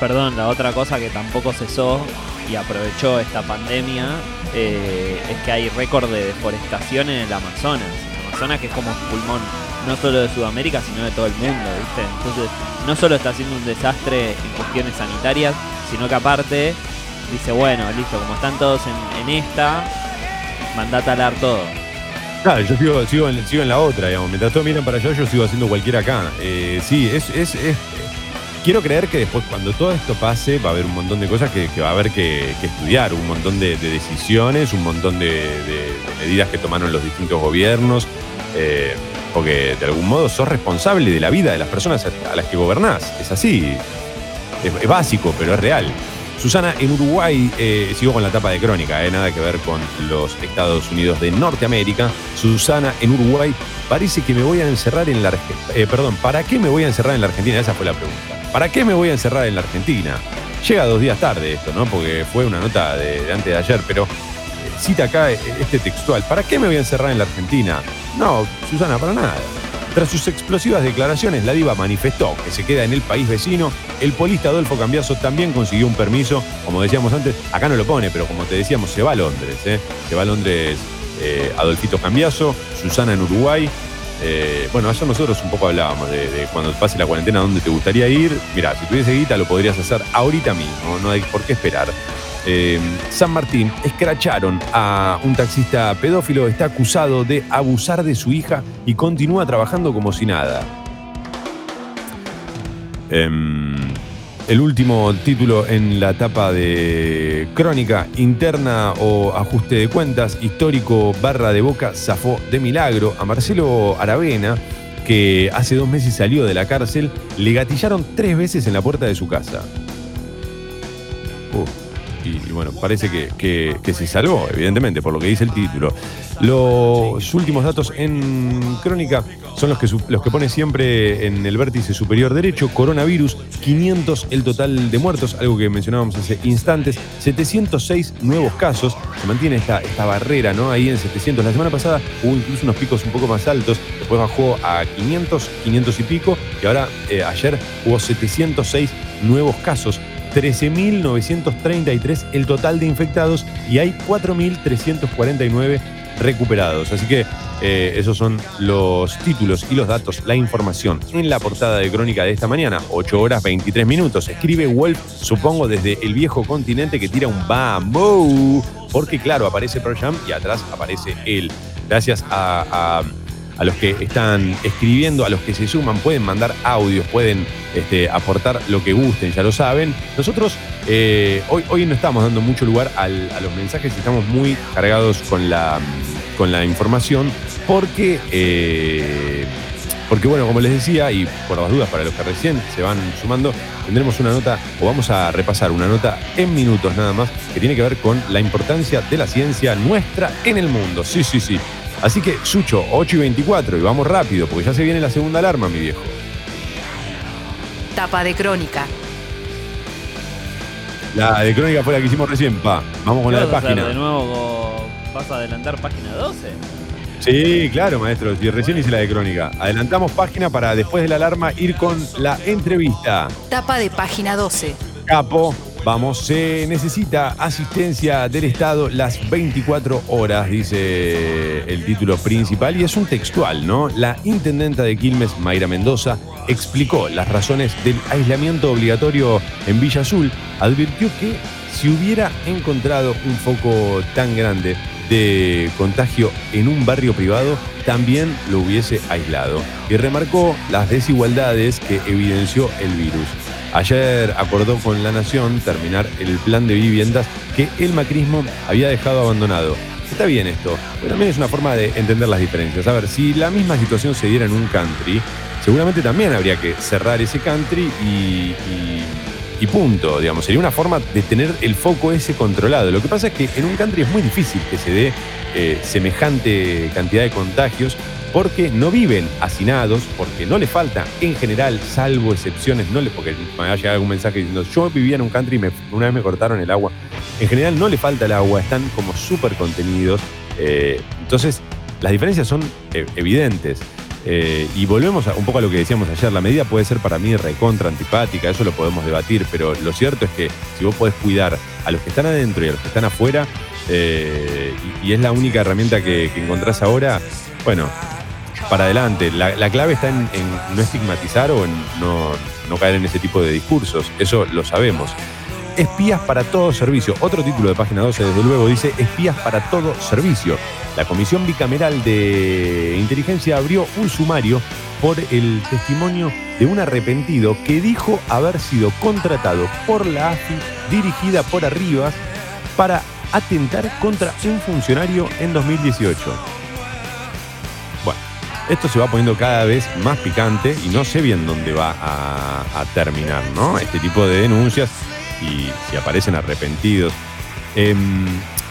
Perdón, la otra cosa que tampoco cesó y aprovechó esta pandemia eh, es que hay récord de deforestación en el Amazonas. El Amazonas que es como un pulmón no solo de Sudamérica, sino de todo el mundo, ¿viste? Entonces, no solo está haciendo un desastre en cuestiones sanitarias, sino que aparte dice, bueno, listo, como están todos en, en esta, mandá a talar todo. Claro, yo sigo, sigo en la otra, digamos. Mientras todos miran para allá, yo sigo haciendo cualquiera acá. Eh, sí, es, es, es- Quiero creer que después, cuando todo esto pase, va a haber un montón de cosas que, va a haber que, estudiar, un montón de, de decisiones, un montón de, medidas que tomaron los distintos gobiernos, eh, porque de algún modo sos responsable de la vida de las personas a, las que gobernás. Es así, es, es básico, pero es real. Susana, en Uruguay, eh, sigo con la tapa de crónica, eh, nada que ver con los Estados Unidos de Norteamérica. Susana, en Uruguay, parece que me voy a encerrar en la Argentina. perdón, ¿para qué me voy a encerrar en la Argentina? Esa fue la pregunta. ¿Para qué me voy a encerrar en la Argentina? Llega dos días tarde esto, ¿no? Porque fue una nota de, antes de ayer, pero eh, cita acá eh, este textual. ¿Para qué me voy a encerrar en la Argentina? No, Susana, para nada. Tras sus explosivas declaraciones, la diva manifestó que se queda en el país vecino. El polista Adolfo Cambiaso también consiguió un permiso, como decíamos antes, acá no lo pone, pero como te decíamos, se va a Londres. ¿eh? Se va a Londres eh, Adolfito Cambiaso, Susana en Uruguay. Eh, bueno, ayer nosotros un poco hablábamos de, de cuando pase la cuarentena, dónde te gustaría ir. Mira, si tuviese guita lo podrías hacer ahorita mismo, no hay por qué esperar. eh, San Martín escracharon a un taxista pedófilo, está acusado de abusar de su hija y continúa trabajando como si nada. Em, el último título en la etapa de crónica interna o ajuste de cuentas, histórico barra de boca, zafó de milagro a Marcelo Aravena, que hace dos meses salió de la cárcel, le gatillaron tres veces en la puerta de su casa. Y, y bueno, parece que, que- que se salvó, evidentemente, por lo que dice el título. Los últimos datos en crónica son los que, los que pone siempre en el vértice superior derecho. Coronavirus, 500 el total de muertos, algo que mencionábamos hace instantes. 706 nuevos casos. Se mantiene esta, esta barrera, ¿no? Ahí en 700. La semana pasada hubo incluso unos picos un poco más altos. Después bajó a 500, 500 y pico. Y ahora, eh, ayer, hubo 706 nuevos casos. 13.933 el total de infectados y hay 4.349 recuperados. Así que eh, esos son los títulos y los datos, la información en la portada de Crónica de esta mañana, 8 horas 23 minutos. Escribe Wolf, supongo, desde el viejo continente que tira un bambú, porque claro, aparece Pearl Jam y atrás aparece él. Gracias a- a los que están escribiendo, a los que se suman, pueden mandar audios, pueden este, aportar lo que gusten, ya lo saben. Nosotros eh, hoy, hoy no estamos dando mucho lugar a los mensajes, estamos muy cargados con la, con la información, porque, eh, porque, bueno, como les decía, y por las dudas para los que recién se van sumando, tendremos una nota, o vamos a repasar una nota en minutos nada más, que tiene que ver con la importancia de la ciencia nuestra en el mundo. Sí, sí, sí. Así que, Sucho, 8 y 24, y vamos rápido, porque ya se viene la segunda alarma, mi viejo. Tapa de crónica. La de crónica fue la que hicimos recién, pa. Vamos con ¿Qué la de vas a hacer página. de nuevo? ¿Vas a adelantar página 12? Sí, claro, maestro. Y recién hice la de crónica. Adelantamos página para después de la alarma ir con la entrevista. Tapa de página 12. Capo, vamos, se necesita asistencia del Estado las 24 horas, dice el título principal, y es un textual, ¿no? La intendenta de Quilmes, Mayra Mendoza, explicó las razones del aislamiento obligatorio en Villa Azul, advirtió que si hubiera encontrado un foco tan grande de contagio en un barrio privado, también lo hubiese aislado. Y remarcó las desigualdades que evidenció el virus. Ayer acordó con la Nación terminar el plan de viviendas que el macrismo había dejado abandonado. Está bien esto, pero también es una forma de entender las diferencias. A ver, si la misma situación se diera en un country, seguramente también habría que cerrar ese country y, punto, digamos. Sería una forma de tener el foco ese controlado. Lo que pasa es que en un country es muy difícil que se dé eh, semejante cantidad de contagios porque no viven hacinados, porque no le falta, en general, salvo excepciones, no le, porque me va a llegar algún mensaje diciendo, yo vivía en un country y una vez me cortaron el agua. En general no le falta el agua, están como súper contenidos. eh, entonces, las diferencias son eh, evidentes. Eh, y volvemos un poco a lo que decíamos ayer, la medida puede ser para mí recontra antipática, eso lo podemos debatir, pero lo cierto es que si vos podés cuidar a los que están adentro y a los que están afuera, y, es la única herramienta que encontrás ahora, bueno, para adelante. La, la clave está en, en no estigmatizar o en no, no caer en ese tipo de discursos, eso lo sabemos. Espías para todo servicio. Otro título de página 12, desde luego, dice Espías para todo servicio. La Comisión Bicameral de Inteligencia abrió un sumario por el testimonio de un arrepentido que dijo haber sido contratado por la AFI, dirigida por Arribas, para atentar contra un funcionario en 2018. Esto se va poniendo cada vez más picante y no sé bien dónde va a, a terminar, ¿no? Este tipo de denuncias y si aparecen arrepentidos. Em,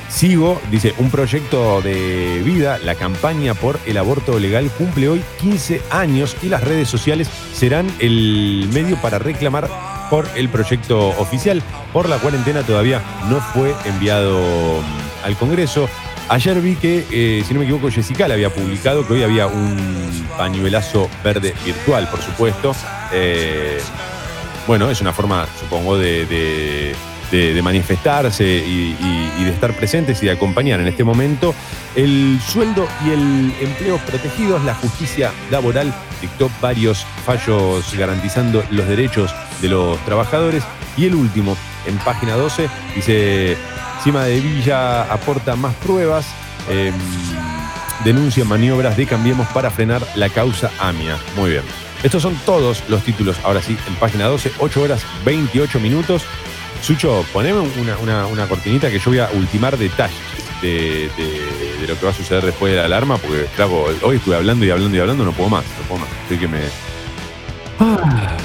sigo, dice, un proyecto de vida, la campaña por el aborto legal cumple hoy 15 años y las redes sociales serán el medio para reclamar por el proyecto oficial. Por la cuarentena todavía no fue enviado mm, al Congreso. Ayer vi que, eh, si no me equivoco, Jessica le había publicado que hoy había un pañuelazo verde virtual, por supuesto. Eh, bueno, es una forma, supongo, de, manifestarse y- y de estar presentes y de acompañar en este momento el sueldo y el empleo protegidos. La justicia laboral dictó varios fallos garantizando los derechos de los trabajadores. Y el último, en página 12. Dice, Cima de Villa aporta más pruebas. eh, denuncia maniobras de Cambiemos para frenar la causa AMIA. Muy bien. Estos son todos los títulos, ahora sí, en página 12, 8 horas 28 minutos. Sucho, poneme una, una- cortinita que yo voy a ultimar detalles de, de- lo que va a suceder después de la alarma, porque claro, hoy estuve hablando y hablando y hablando, no puedo más, no puedo más. Estoy que me. Ah.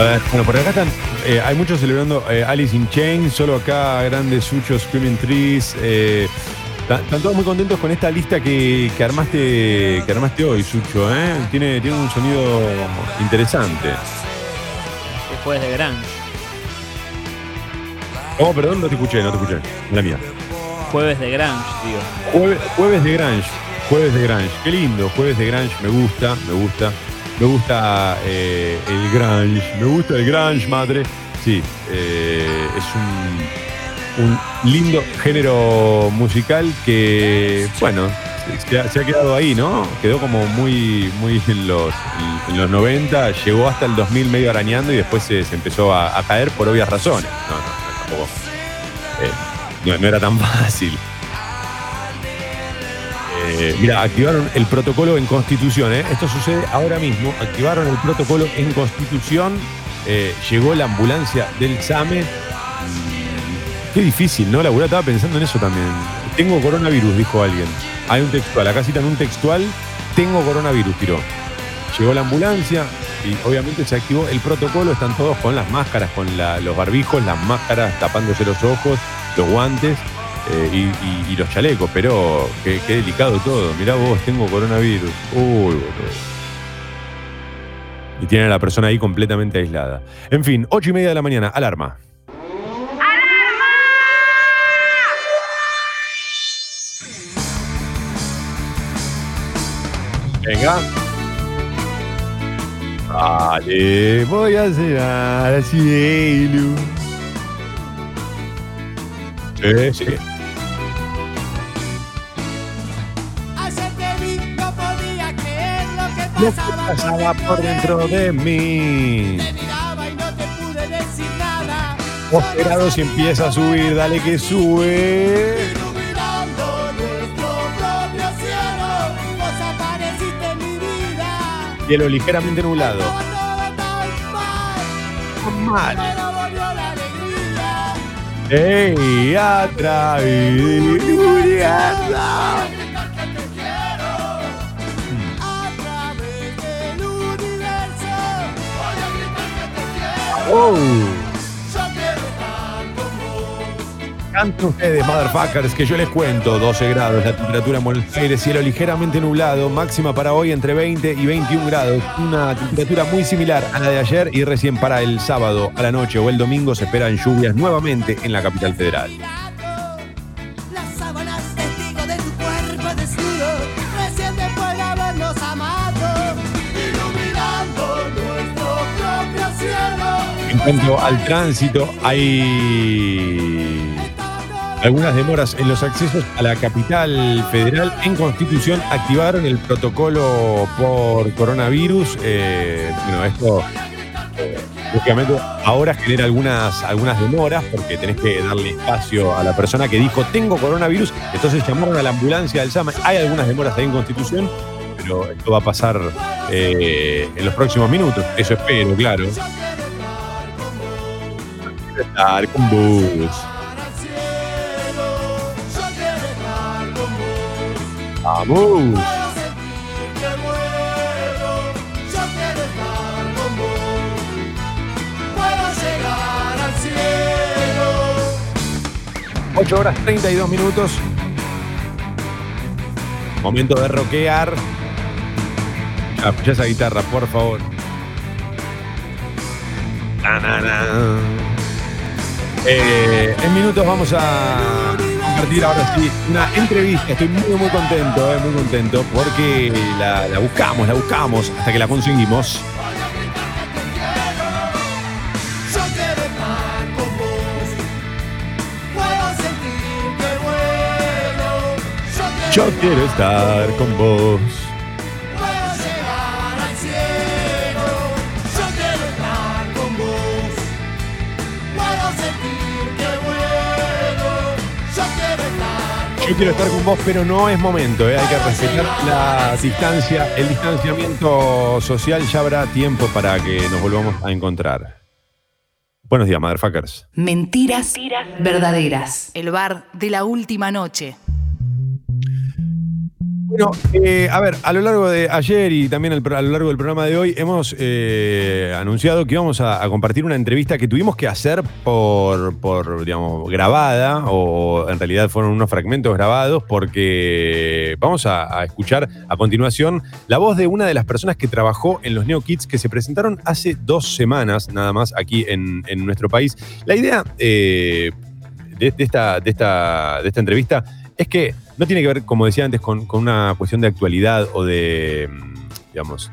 A ver, bueno, por acá están. eh, hay muchos celebrando eh, Alice in Chains, solo acá, grandes Sucho, Screaming Trees. eh, están todos muy contentos con esta lista que, que armaste que armaste hoy, Sucho, ¿eh? Tiene, tiene un sonido interesante. Después de Grunge. Oh, perdón, no te escuché, no te escuché. La mía. Jueves de Grunge, digo. Jueves, jueves de Grange. Jueves de Grange. Qué lindo. Jueves de Grange. Me gusta, me gusta. Me gusta eh, el Grange. Me gusta el Grange, madre. Sí, eh, es un, un lindo género musical que, bueno, se ha, quedado ahí, ¿no? Quedó como muy, muy en los, en los 90, llegó hasta el 2000 medio arañando y después se, empezó a, caer por obvias razones. No, no, tampoco. eh, no era tan fácil. Eh, mira, activaron el protocolo en Constitución. ¿eh? Esto sucede ahora mismo. Activaron el protocolo en Constitución. eh, llegó la ambulancia del SAME. Mm, Qué difícil, ¿no? La abuela estaba pensando en eso también. Tengo coronavirus, dijo alguien. Hay un textual. Acá citan un textual. Tengo coronavirus, tiró. Llegó la ambulancia y obviamente se activó el protocolo. Están todos con las máscaras, con los barbijos, las máscaras, tapándose los ojos, los guantes eh, y, los chalecos. Pero qué, delicado todo. Mirá vos, tengo coronavirus. Uy, boludo. Y tiene a la persona ahí completamente aislada. En fin, ocho y media de la mañana, alarma. Venga. Vale, voy a cenar cielo. Sí, sí. Lo que pasaba, por dentro de mí. Grados y empieza a subir, dale que sube. Cielo, ligeramente nublado. Mal. ¡Ey! A Oh. Canten ustedes, motherfuckers, que yo les cuento. 12 grados la temperatura en Buenos cielo ligeramente nublado, máxima para hoy entre 20 y 21 grados. Una temperatura muy similar a la de ayer y recién para el sábado a la noche o el domingo se esperan lluvias nuevamente en la capital federal. En cuanto al tránsito, hay algunas demoras en los accesos a la capital federal. En Constitución activaron el protocolo por coronavirus. Eh, bueno, esto eh, lógicamente ahora genera algunas, algunas demoras porque tenés que darle espacio a la persona que dijo tengo coronavirus. Entonces llamaron a la ambulancia del SAMA. Hay algunas demoras ahí en Constitución, pero esto va a pasar eh, en los próximos minutos. Eso espero, claro. Estar con vos. Vamos. 8 horas 32 minutos. Momento de rockear. Ya, escuchá esa guitarra, por favor. Na. Eh, en minutos vamos a compartir ahora sí una entrevista. Estoy muy, muy contento, eh, muy contento, porque la, la buscamos, la buscamos hasta que la conseguimos. Yo quiero estar con vos. Yo quiero estar con vos, pero no es momento, ¿eh? hay que respetar la distancia, el distanciamiento social. Ya habrá tiempo para que nos volvamos a encontrar. Buenos días, motherfuckers. Mentiras verdaderas. El bar de la última noche. Bueno, eh, a ver, a lo largo de ayer y también a lo largo del programa de hoy hemos eh, anunciado que íbamos a, compartir una entrevista que tuvimos que hacer por, por, digamos, grabada, o en realidad fueron unos fragmentos grabados, porque vamos a, escuchar a continuación la voz de una de las personas que trabajó en los Neo Kids que se presentaron hace dos semanas nada más aquí en, nuestro país. La idea eh, de esta, de, esta, de esta entrevista es que no tiene que ver, como decía antes, con, con una cuestión de actualidad o de, mm, digamos,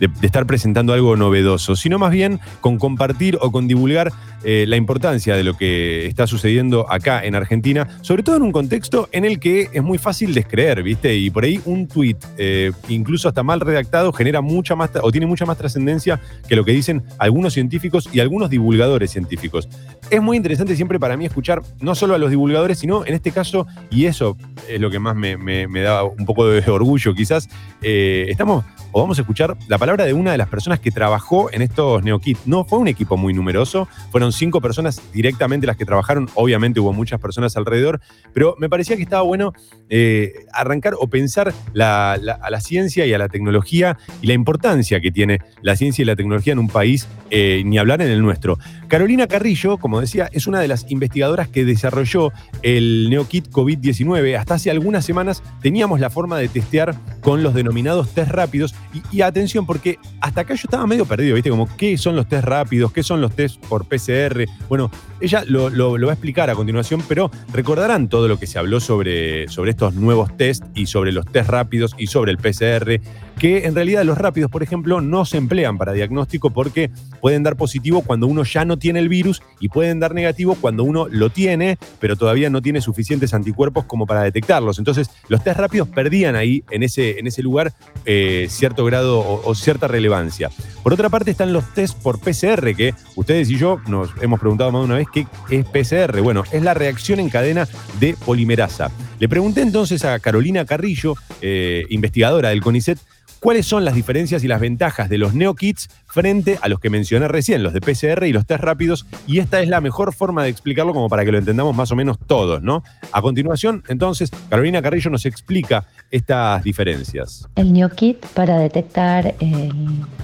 de, estar presentando algo novedoso, sino más bien con compartir o con divulgar eh, la importancia de lo que está sucediendo acá en Argentina, sobre todo en un contexto en el que es muy fácil descreer, ¿viste? Y por ahí un tuit, eh, incluso hasta mal redactado, genera mucha más, o tiene mucha más trascendencia que lo que dicen algunos científicos y algunos divulgadores científicos. Es muy interesante siempre para mí escuchar no solo a los divulgadores, sino en este caso, y eso es lo que más me, me- me da un poco de orgullo quizás, eh, estamos o vamos a escuchar la palabra de una de las personas que trabajó en estos NeoKit. No fue un equipo muy numeroso, fueron cinco personas directamente las que trabajaron, obviamente hubo muchas personas alrededor, pero me parecía que estaba bueno eh, arrancar o pensar la- la- a la ciencia y a la tecnología y la importancia que tiene la ciencia y la tecnología en un país, eh, ni hablar en el nuestro. Carolina Carrillo, como decía, es una de las investigadoras que desarrolló el NeoKit COVID-19. Hasta hace algunas semanas teníamos la forma de testear con los denominados test rápidos. Y, atención, porque hasta acá yo estaba medio perdido, ¿viste? Como, ¿qué son los test rápidos? ¿Qué son los test por PCR? Bueno, ella lo va a explicar a continuación, pero recordarán todo lo que se habló sobre, sobre estos nuevos test y sobre los test rápidos y sobre el PCR, que en realidad los rápidos, por ejemplo, no se emplean para diagnóstico porque pueden dar positivo cuando uno ya no tiene el virus y pueden dar negativo cuando uno lo tiene, pero todavía no tiene suficientes anticuerpos como para detectarlos. Entonces, los test rápidos perdían ahí, en ese, en ese lugar, eh, cierto grado o, cierta relevancia. Por otra parte, están los test por PCR, que ustedes y yo nos hemos preguntado más de una vez qué es PCR. Bueno, es la reacción en cadena de polimerasa. Le pregunté entonces a Carolina Carrillo, eh, investigadora del CONICET, cuáles son las diferencias y las ventajas de los NeoKits frente a los que mencioné recién, los de PCR y los test rápidos, y esta es la mejor forma de explicarlo como para que lo entendamos más o menos todos, ¿no? A continuación, entonces, Carolina Carrillo nos explica estas diferencias. El NeoKit para detectar el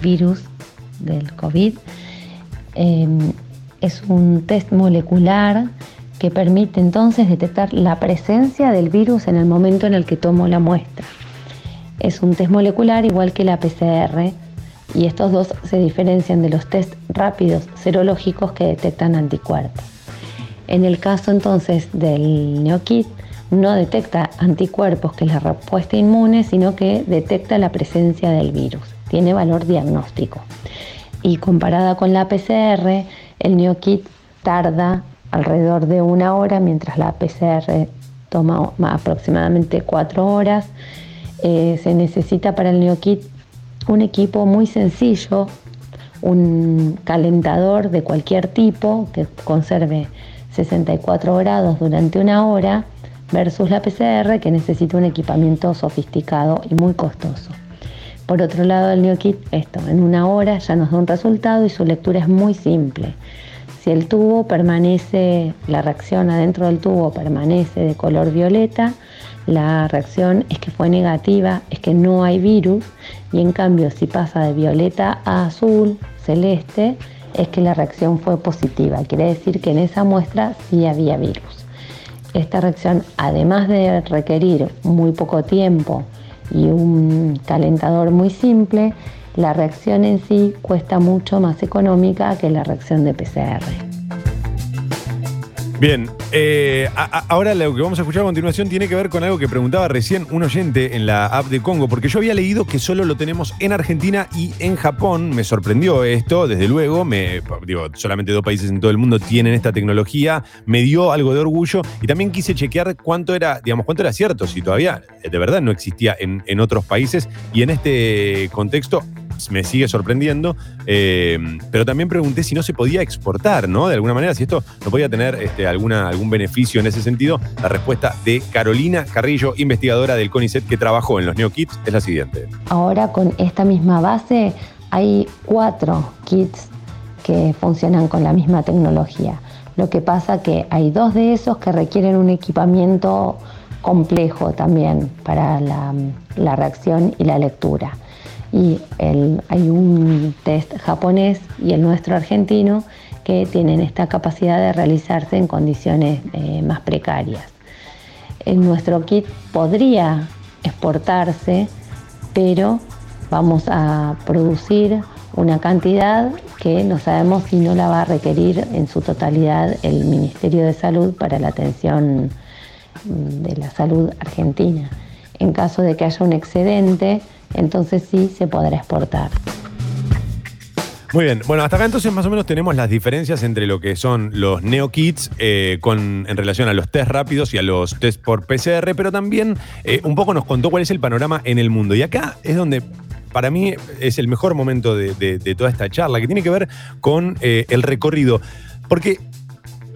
virus del COVID eh, es un test molecular que permite entonces detectar la presencia del virus en el momento en el que tomo la muestra. Es un test molecular igual que la PCR y estos dos se diferencian de los test rápidos serológicos que detectan anticuerpos. En el caso entonces del NeoKit, no detecta anticuerpos, que es la respuesta inmune, sino que detecta la presencia del virus. Tiene valor diagnóstico. Y comparada con la PCR, el NeoKit tarda alrededor de una hora, mientras la PCR toma aproximadamente cuatro horas. Eh, se necesita para el NeoKit un equipo muy sencillo, un calentador de cualquier tipo que conserve 64 grados durante una hora versus la PCR que necesita un equipamiento sofisticado y muy costoso. Por otro lado, el NeoKit, esto, en una hora ya nos da un resultado y su lectura es muy simple. Si el tubo permanece, la reacción adentro del tubo permanece de color violeta, la reacción es que fue negativa, es que no hay virus, y en cambio si pasa de violeta a azul, celeste, es que la reacción fue positiva. Quiere decir que en esa muestra sí había virus. Esta reacción, además de requerir muy poco tiempo y un calentador muy simple, la reacción en sí cuesta mucho más económica que la reacción de PCR. Bien, eh, ahora lo que vamos a escuchar a continuación tiene que ver con algo que preguntaba recién un oyente en la app de Congo, porque yo había leído que solo lo tenemos en Argentina y en Japón. Me sorprendió esto, desde luego. Digo, solamente dos países en todo el mundo tienen esta tecnología. Me dio algo de orgullo y también quise chequear cuánto era, digamos, cuánto era cierto, si todavía de verdad no existía en otros países. Y en este contexto me sigue sorprendiendo, eh, pero también pregunté si no se podía exportar, ¿no? De alguna manera, si esto no podía tener este, alguna, algún beneficio en ese sentido. La respuesta de Carolina Carrillo, investigadora del CONICET que trabajó en los NeoKits, es la siguiente. Ahora con esta misma base hay cuatro kits que funcionan con la misma tecnología. Lo que pasa que hay dos de esos que requieren un equipamiento complejo también para la, la reacción y la lectura. Y el- hay un test japonés y el nuestro argentino que tienen esta capacidad de realizarse en condiciones eh, más precarias. Nuestro kit podría exportarse, pero vamos a producir una cantidad que no sabemos si no la va a requerir en su totalidad el Ministerio de Salud para la atención mm, de la salud argentina. En caso de que haya un excedente, entonces sí se podrá exportar. Muy bien, bueno, hasta acá entonces más o menos tenemos las diferencias entre lo que son los NeoKits eh, con, en relación a los test rápidos y a los test por PCR, pero también eh, un poco nos contó cuál es el panorama en el mundo. Y acá es donde para mí es el mejor momento de, toda esta charla, que tiene que ver con eh, el recorrido. Porque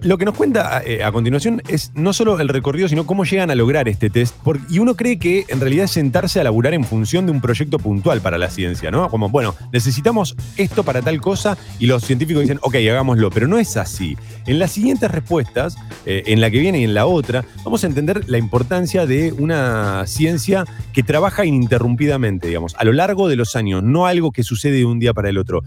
lo que nos cuenta eh, a continuación es no solo el recorrido, sino cómo llegan a lograr este test. Por- y uno cree que en realidad es sentarse a laburar en función de un proyecto puntual para la ciencia, ¿no? Como, bueno, necesitamos esto para tal cosa y los científicos dicen, ok, hagámoslo. Pero no es así. En las siguientes respuestas, eh, en la que viene y en la otra, vamos a entender la importancia de una ciencia que trabaja ininterrumpidamente, digamos, a lo largo de los años, no algo que sucede de un día para el otro.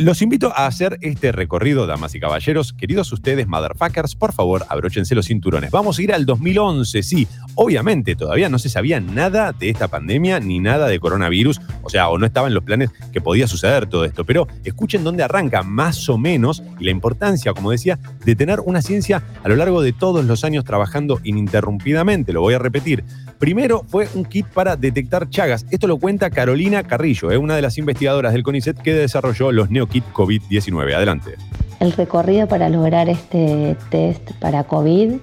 Los invito a hacer este recorrido, damas y caballeros. Queridos ustedes, motherfuckers, por favor, abróchense los cinturones. Vamos a ir al 2011, sí. Obviamente, todavía no se sabía nada de esta pandemia ni nada de coronavirus. O sea, o no estaba en los planes que podía suceder todo esto. Pero escuchen dónde arranca más o menos y la importancia, como decía, de tener una ciencia a lo largo de todos los años trabajando ininterrumpidamente. Lo voy a repetir. Primero fue un kit para detectar chagas. Esto lo cuenta Carolina Carrillo, eh, una de las investigadoras del CONICET que desarrolló los NeoKit COVID-19. Adelante. El recorrido para lograr este test para COVID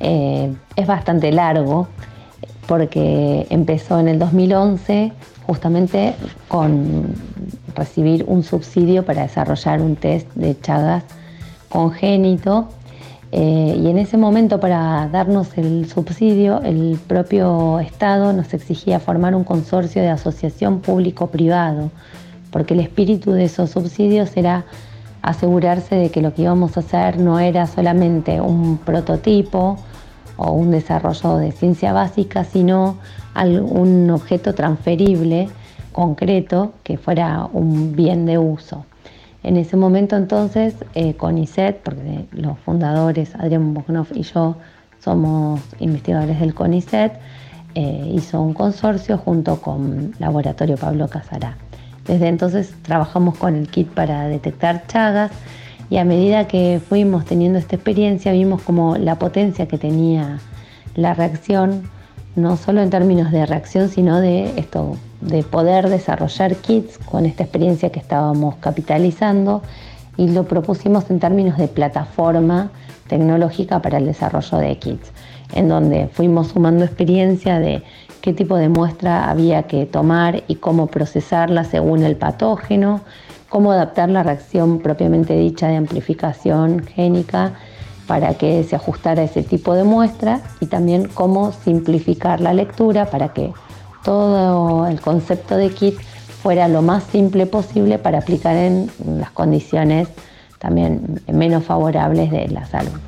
eh, es bastante largo porque empezó en el 2011 justamente con recibir un subsidio para desarrollar un test de Chagas congénito eh, y en ese momento para darnos el subsidio el propio Estado nos exigía formar un consorcio de asociación público-privado porque el espíritu de esos subsidios era asegurarse de que lo que íbamos a hacer no era solamente un prototipo o un desarrollo de ciencia básica, sino un objeto transferible, concreto, que fuera un bien de uso. En ese momento entonces, eh, CONICET, porque los fundadores, Adrián Bognoff y yo, somos investigadores del CONICET, eh, hizo un consorcio junto con Laboratorio Pablo Casará. Desde entonces trabajamos con el kit para detectar chagas y a medida que fuimos teniendo esta experiencia vimos como la potencia que tenía la reacción, no solo en términos de reacción, sino de esto, de poder desarrollar kits con esta experiencia que estábamos capitalizando y lo propusimos en términos de plataforma tecnológica para el desarrollo de kits, en donde fuimos sumando experiencia de qué tipo de muestra había que tomar y cómo procesarla según el patógeno, cómo adaptar la reacción propiamente dicha de amplificación génica para que se ajustara a ese tipo de muestra y también cómo simplificar la lectura para que todo el concepto de kit fuera lo más simple posible para aplicar en las condiciones también menos favorables de la salud.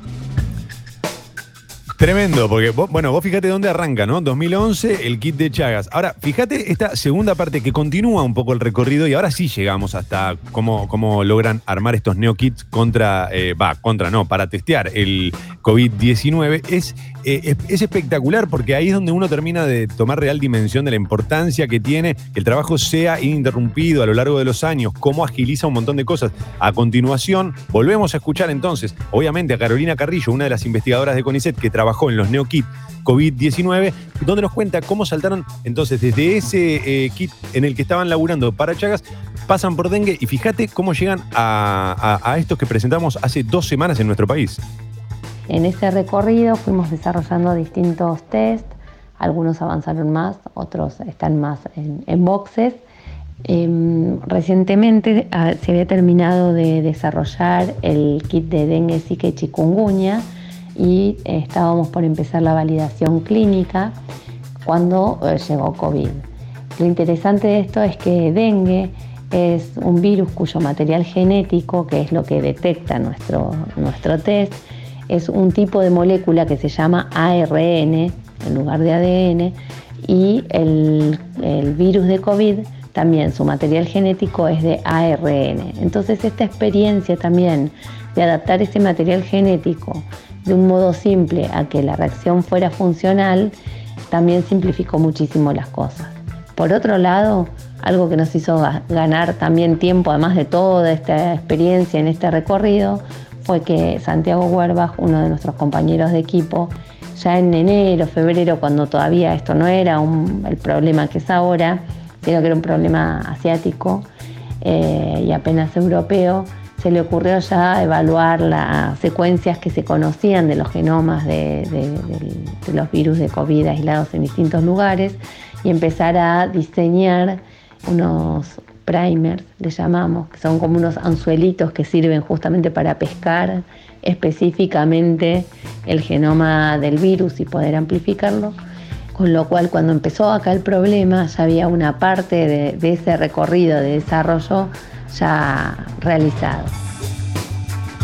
Tremendo, porque vos- bueno, vos fíjate dónde arranca, ¿no? 2011, el kit de Chagas. Ahora, fíjate esta segunda parte que continúa un poco el recorrido y ahora sí llegamos hasta cómo, cómo logran armar estos neokits contra, eh, va, contra no, para testear el COVID-19. Es, eh, es, es espectacular porque ahí es donde uno termina de tomar real dimensión de la importancia que tiene que el trabajo sea ininterrumpido a lo largo de los años, cómo agiliza un montón de cosas. A continuación, volvemos a escuchar entonces, obviamente, a Carolina Carrillo, una de las investigadoras de CONICET que trabajó en los NeoKit COVID-19, donde nos cuenta cómo saltaron entonces desde ese eh, kit en el que estaban laburando para Chagas, pasan por dengue y fíjate cómo llegan a- a estos que presentamos hace dos semanas en nuestro país. En ese recorrido fuimos desarrollando distintos test, algunos avanzaron más, otros están más en, boxes. Em, recientemente ah, se había terminado de desarrollar el kit de dengue, y chikungunya y eh, estábamos por empezar la validación clínica cuando eh, llegó COVID. Lo interesante de esto es que dengue es un virus cuyo material genético, que es lo que detecta nuestro, nuestro test, es un tipo de molécula que se llama ARN en lugar de ADN y el, el virus de COVID también su material genético es de ARN. Entonces esta experiencia también de adaptar ese material genético de un modo simple a que la reacción fuera funcional también simplificó muchísimo las cosas. Por otro lado, algo que nos hizo ga- ganar también tiempo, además de toda esta experiencia en este recorrido, fue que Santiago Huerbach, uno de nuestros compañeros de equipo, ya en enero, febrero, cuando todavía esto no era un- el problema que es ahora, sino que era un problema asiático eh, y apenas europeo, se le ocurrió ya evaluar las secuencias que se conocían de los genomas de, los virus de COVID aislados en distintos lugares y empezar a diseñar unos primers, le llamamos, que son como unos anzuelitos que sirven justamente para pescar específicamente el genoma del virus y poder amplificarlo. Con lo cual cuando empezó acá el problema ya había una parte de ese recorrido de desarrollo ya realizado.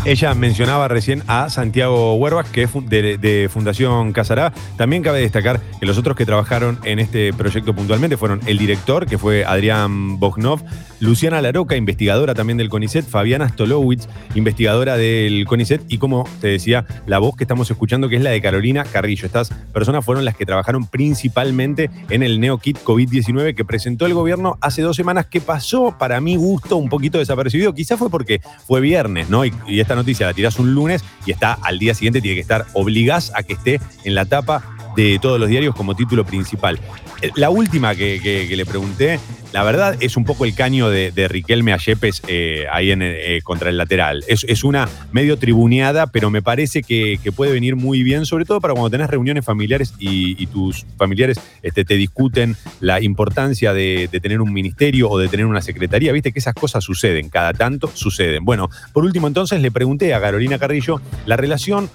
Ella mencionaba recién a Santiago Huervas, que es de, Fundación Casará. También cabe destacar que los otros que trabajaron en este proyecto puntualmente fueron el director, que fue Adrián Bognov, Luciana Laroca, investigadora también del CONICET, Fabiana Stolowitz, investigadora del CONICET, y como te decía, la voz que estamos escuchando, que es la de Carolina Carrillo. Estas personas fueron las que trabajaron principalmente en el NeoKit COVID-19 que presentó el gobierno hace dos semanas, que pasó para mi gusto un poquito desapercibido. Quizás fue porque fue viernes, ¿no? Y esta noticia la tirás un lunes y está al día siguiente, tiene que estar, obligás a que esté en la tapa de todos los diarios como título principal. Eh, La última que, le pregunté, la verdad es un poco el caño de, Riquelme a Yepes eh, ahí en, eh, contra el lateral. Es, es una medio tribuneada, pero me parece que, puede venir muy bien, sobre todo para cuando tenés reuniones familiares y, tus familiares este, te discuten la importancia de, tener un ministerio o de tener una secretaría. Viste que esas cosas suceden, cada tanto suceden. Bueno, por último entonces le pregunté a Carolina Carrillo la relación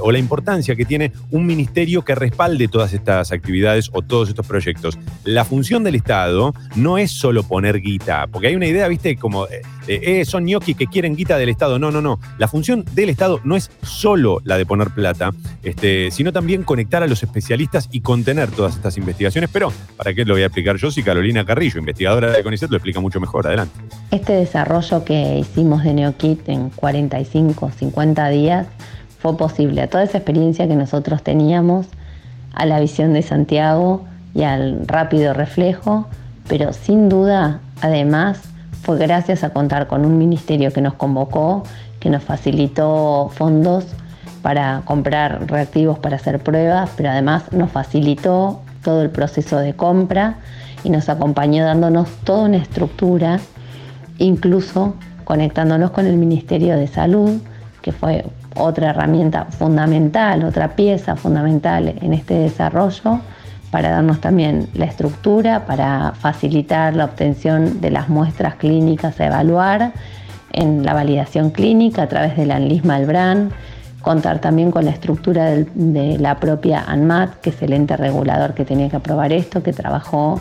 o la importancia que tiene un ministerio que respalde todas estas actividades o todos estos proyectos. La función del Estado no es solo poner guita, porque hay una idea, viste, como eh, eh, son ñoquis que quieren guita del Estado. No, no, no. La función del Estado no es solo la de poner plata, este, sino también conectar a los especialistas y contener todas estas investigaciones. Pero, ¿para qué lo voy a explicar yo si Carolina Carrillo, investigadora de CONICET, lo explica mucho mejor? Adelante. Este desarrollo que hicimos de NeoKit en 45, 50 días fue posible. A toda esa experiencia que nosotros teníamos, a la visión de Santiago y al rápido reflejo, pero sin duda, además, fue gracias a contar con un ministerio que nos convocó, que nos facilitó fondos para comprar reactivos para hacer pruebas, pero además nos facilitó todo el proceso de compra y nos acompañó dándonos toda una estructura incluso conectándonos con el Ministerio de Salud, que fue otra herramienta fundamental, otra pieza fundamental en este desarrollo, para darnos también la estructura, para facilitar la obtención de las muestras clínicas a evaluar en la validación clínica a través del ANLISMA Albran, contar también con la estructura de la propia ANMAT, que es el ente regulador que tenía que aprobar esto, que trabajó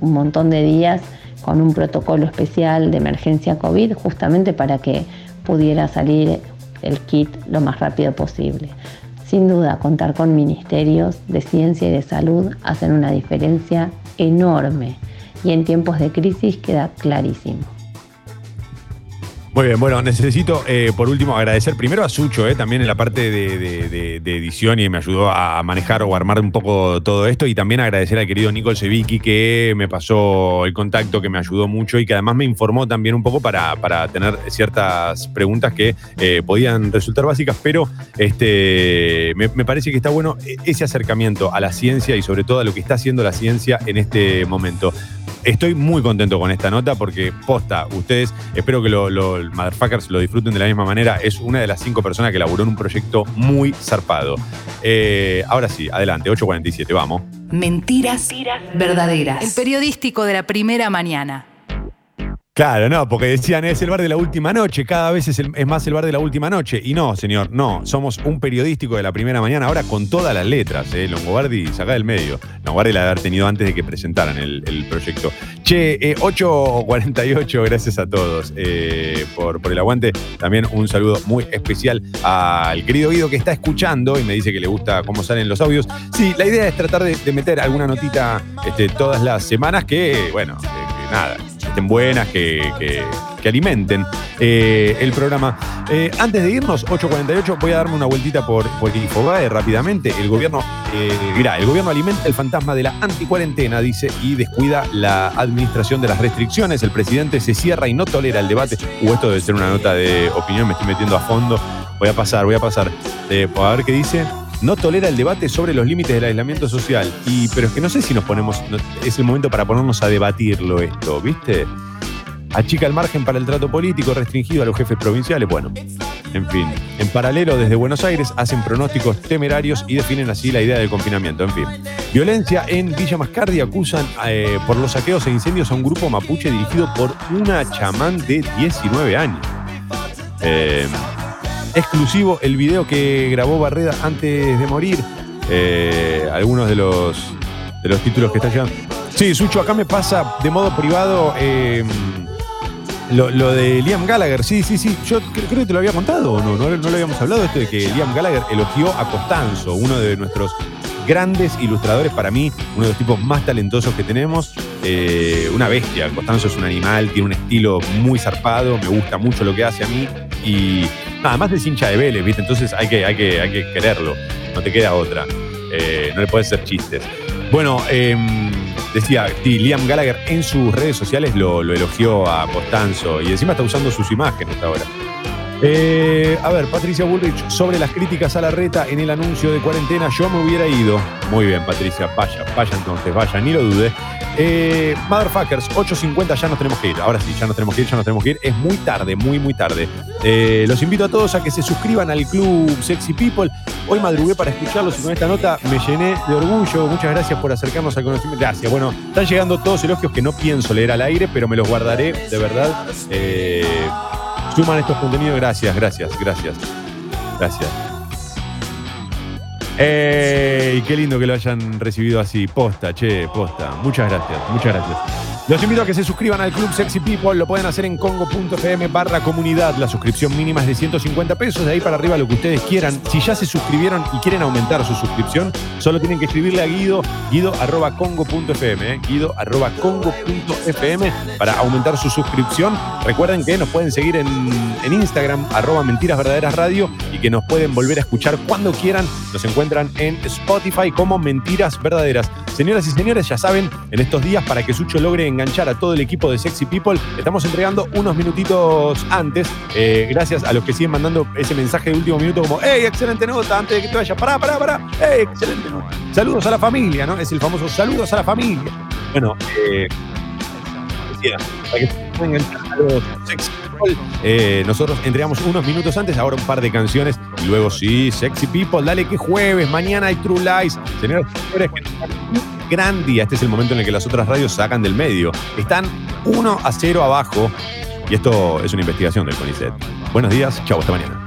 un montón de días con un protocolo especial de emergencia COVID, justamente para que pudiera salir el kit lo más rápido posible. sin duda contar con ministerios de ciencia y de salud hacen una diferencia enorme y en tiempos de crisis queda clarísimo. Muy bien, bueno, necesito eh, por último agradecer primero a Sucho, eh, también en la parte de, de- edición y me ayudó a manejar o armar un poco todo esto y también agradecer al querido Nicole Sevicki que me pasó el contacto, que me ayudó mucho y que además me informó también un poco para, para tener ciertas preguntas que eh, podían resultar básicas, pero este, me, me parece que está bueno ese acercamiento a la ciencia y sobre todo a lo que está haciendo la ciencia en este momento. Estoy muy contento con esta nota porque, posta, ustedes, espero que lo, lo- motherfuckers lo disfruten de la misma manera. Es una de las cinco personas que laburó en un proyecto muy zarpado. Eh, ahora sí, adelante, 8.47, vamos. Mentiras verdaderas. El periodístico de la primera mañana. Claro, no, porque decían es el bar de la última noche, cada vez es, el- es más el bar de la última noche. Y no, señor, no, somos un periodístico de la primera mañana, ahora con todas las letras, ¿eh? Longobardi, saca del medio. Longobardi la de haber tenido antes de que presentaran el, proyecto. Che, eh, 8.48, gracias a todos eh, por, el aguante. También un saludo muy especial al querido Guido que está escuchando y me dice que le gusta cómo salen los audios. Sí, la idea es tratar de, meter alguna notita este, todas las semanas que, bueno, que nada, estén buenas, que, que- alimenten eh, el programa. Eh, antes de irnos, 8.48, voy a darme una vueltita por, por Infobae rápidamente. El gobierno, eh, el gobierno alimenta el fantasma de la anticuarentena, dice, y descuida la administración de las restricciones. El presidente se cierra y no tolera el debate. Uh, esto debe ser una nota de opinión, me estoy metiendo a fondo. Voy a pasar, voy a pasar. Eh, a ver qué dice. No tolera el debate sobre los límites del aislamiento social. Y, pero es que no sé si nos ponemos. es el momento para ponernos a debatirlo esto, ¿viste? Achica el margen para el trato político restringido a los jefes provinciales. Bueno, en fin. En paralelo, desde Buenos Aires hacen pronósticos temerarios y definen así la idea del confinamiento. En fin. Violencia en Villa Mascardi acusan eh, por los saqueos e incendios a un grupo mapuche dirigido por una chamán de 19 años. Eh, exclusivo el video que grabó Barreda antes de morir. Eh, algunos de los, de los títulos que está llegando. Sí, Sucho, acá me pasa de modo privado eh, lo, de Liam Gallagher. Sí, sí, sí. Yo cre- creo que te lo había contado o no, no, no lo habíamos hablado esto de que Liam Gallagher elogió a Costanzo, uno de nuestros grandes ilustradores para mí, uno de los tipos más talentosos que tenemos. Eh, una bestia. Costanzo es un animal, tiene un estilo muy zarpado, me gusta mucho lo que hace a mí. Y nada más es hincha de Vélez, ¿viste? Entonces hay que, hay que, hay que quererlo. No te queda otra. Eh, no le puedes hacer chistes. Bueno, em, decía, Liam Gallagher en sus redes sociales lo, lo elogió a Costanzo y encima está usando sus imágenes ahora. Eh, a ver, Patricia Bullrich, sobre las críticas a la reta en el anuncio de cuarentena, yo me hubiera ido. Muy bien, Patricia, vaya, vaya entonces, vaya, ni lo dude. Eh, Motherfuckers, 8.50, ya nos tenemos que ir. Ahora sí, ya nos tenemos que ir, ya nos tenemos que ir. Es muy tarde, muy, muy tarde. Eh, los invito a todos a que se suscriban al club Sexy People. Hoy madrugué para escucharlos y con esta nota me llené de orgullo. Muchas gracias por acercarnos al conocimiento. Gracias. Bueno, están llegando todos elogios que no pienso leer al aire, pero me los guardaré, de verdad. Suman estos contenidos. Gracias, gracias, gracias. Gracias. ¡Ey! Qué lindo que lo hayan recibido así. Posta, che, posta. Muchas gracias, muchas gracias. Los invito a que se suscriban al Club Sexy People. Lo pueden hacer en congo.fm barra comunidad. La suscripción mínima es de 150 pesos. De ahí para arriba lo que ustedes quieran. Si ya se suscribieron y quieren aumentar su suscripción, solo tienen que escribirle a Guido, guido arroba eh, guido arroba para aumentar su suscripción. Recuerden que nos pueden seguir en, en Instagram, arroba mentiras radio y que nos pueden volver a escuchar cuando quieran. Nos encuentran en Spotify como Mentiras Verdaderas. Señoras y señores, ya saben, en estos días para que Sucho logre enganchar a todo el equipo de Sexy People, estamos entregando unos minutitos antes. eh, gracias a los que siguen mandando ese mensaje de último minuto como, ¡Ey, excelente nota! Antes de que te vayas, pará, pará, pará. ¡Ey, excelente nota! Saludos a la familia, ¿no? Es el famoso saludos a la familia. Bueno, eh, para que se puedan enganchar a los Sexy People, eh, nosotros entregamos unos minutos antes, ahora un par de canciones y luego sí, Sexy People, dale que jueves, mañana hay True Lies. Señores, un gran día. Este es el momento en el que las otras radios sacan del medio. Están 1 a 0 abajo y esto es una investigación del CONICET. Buenos días, chau, hasta mañana.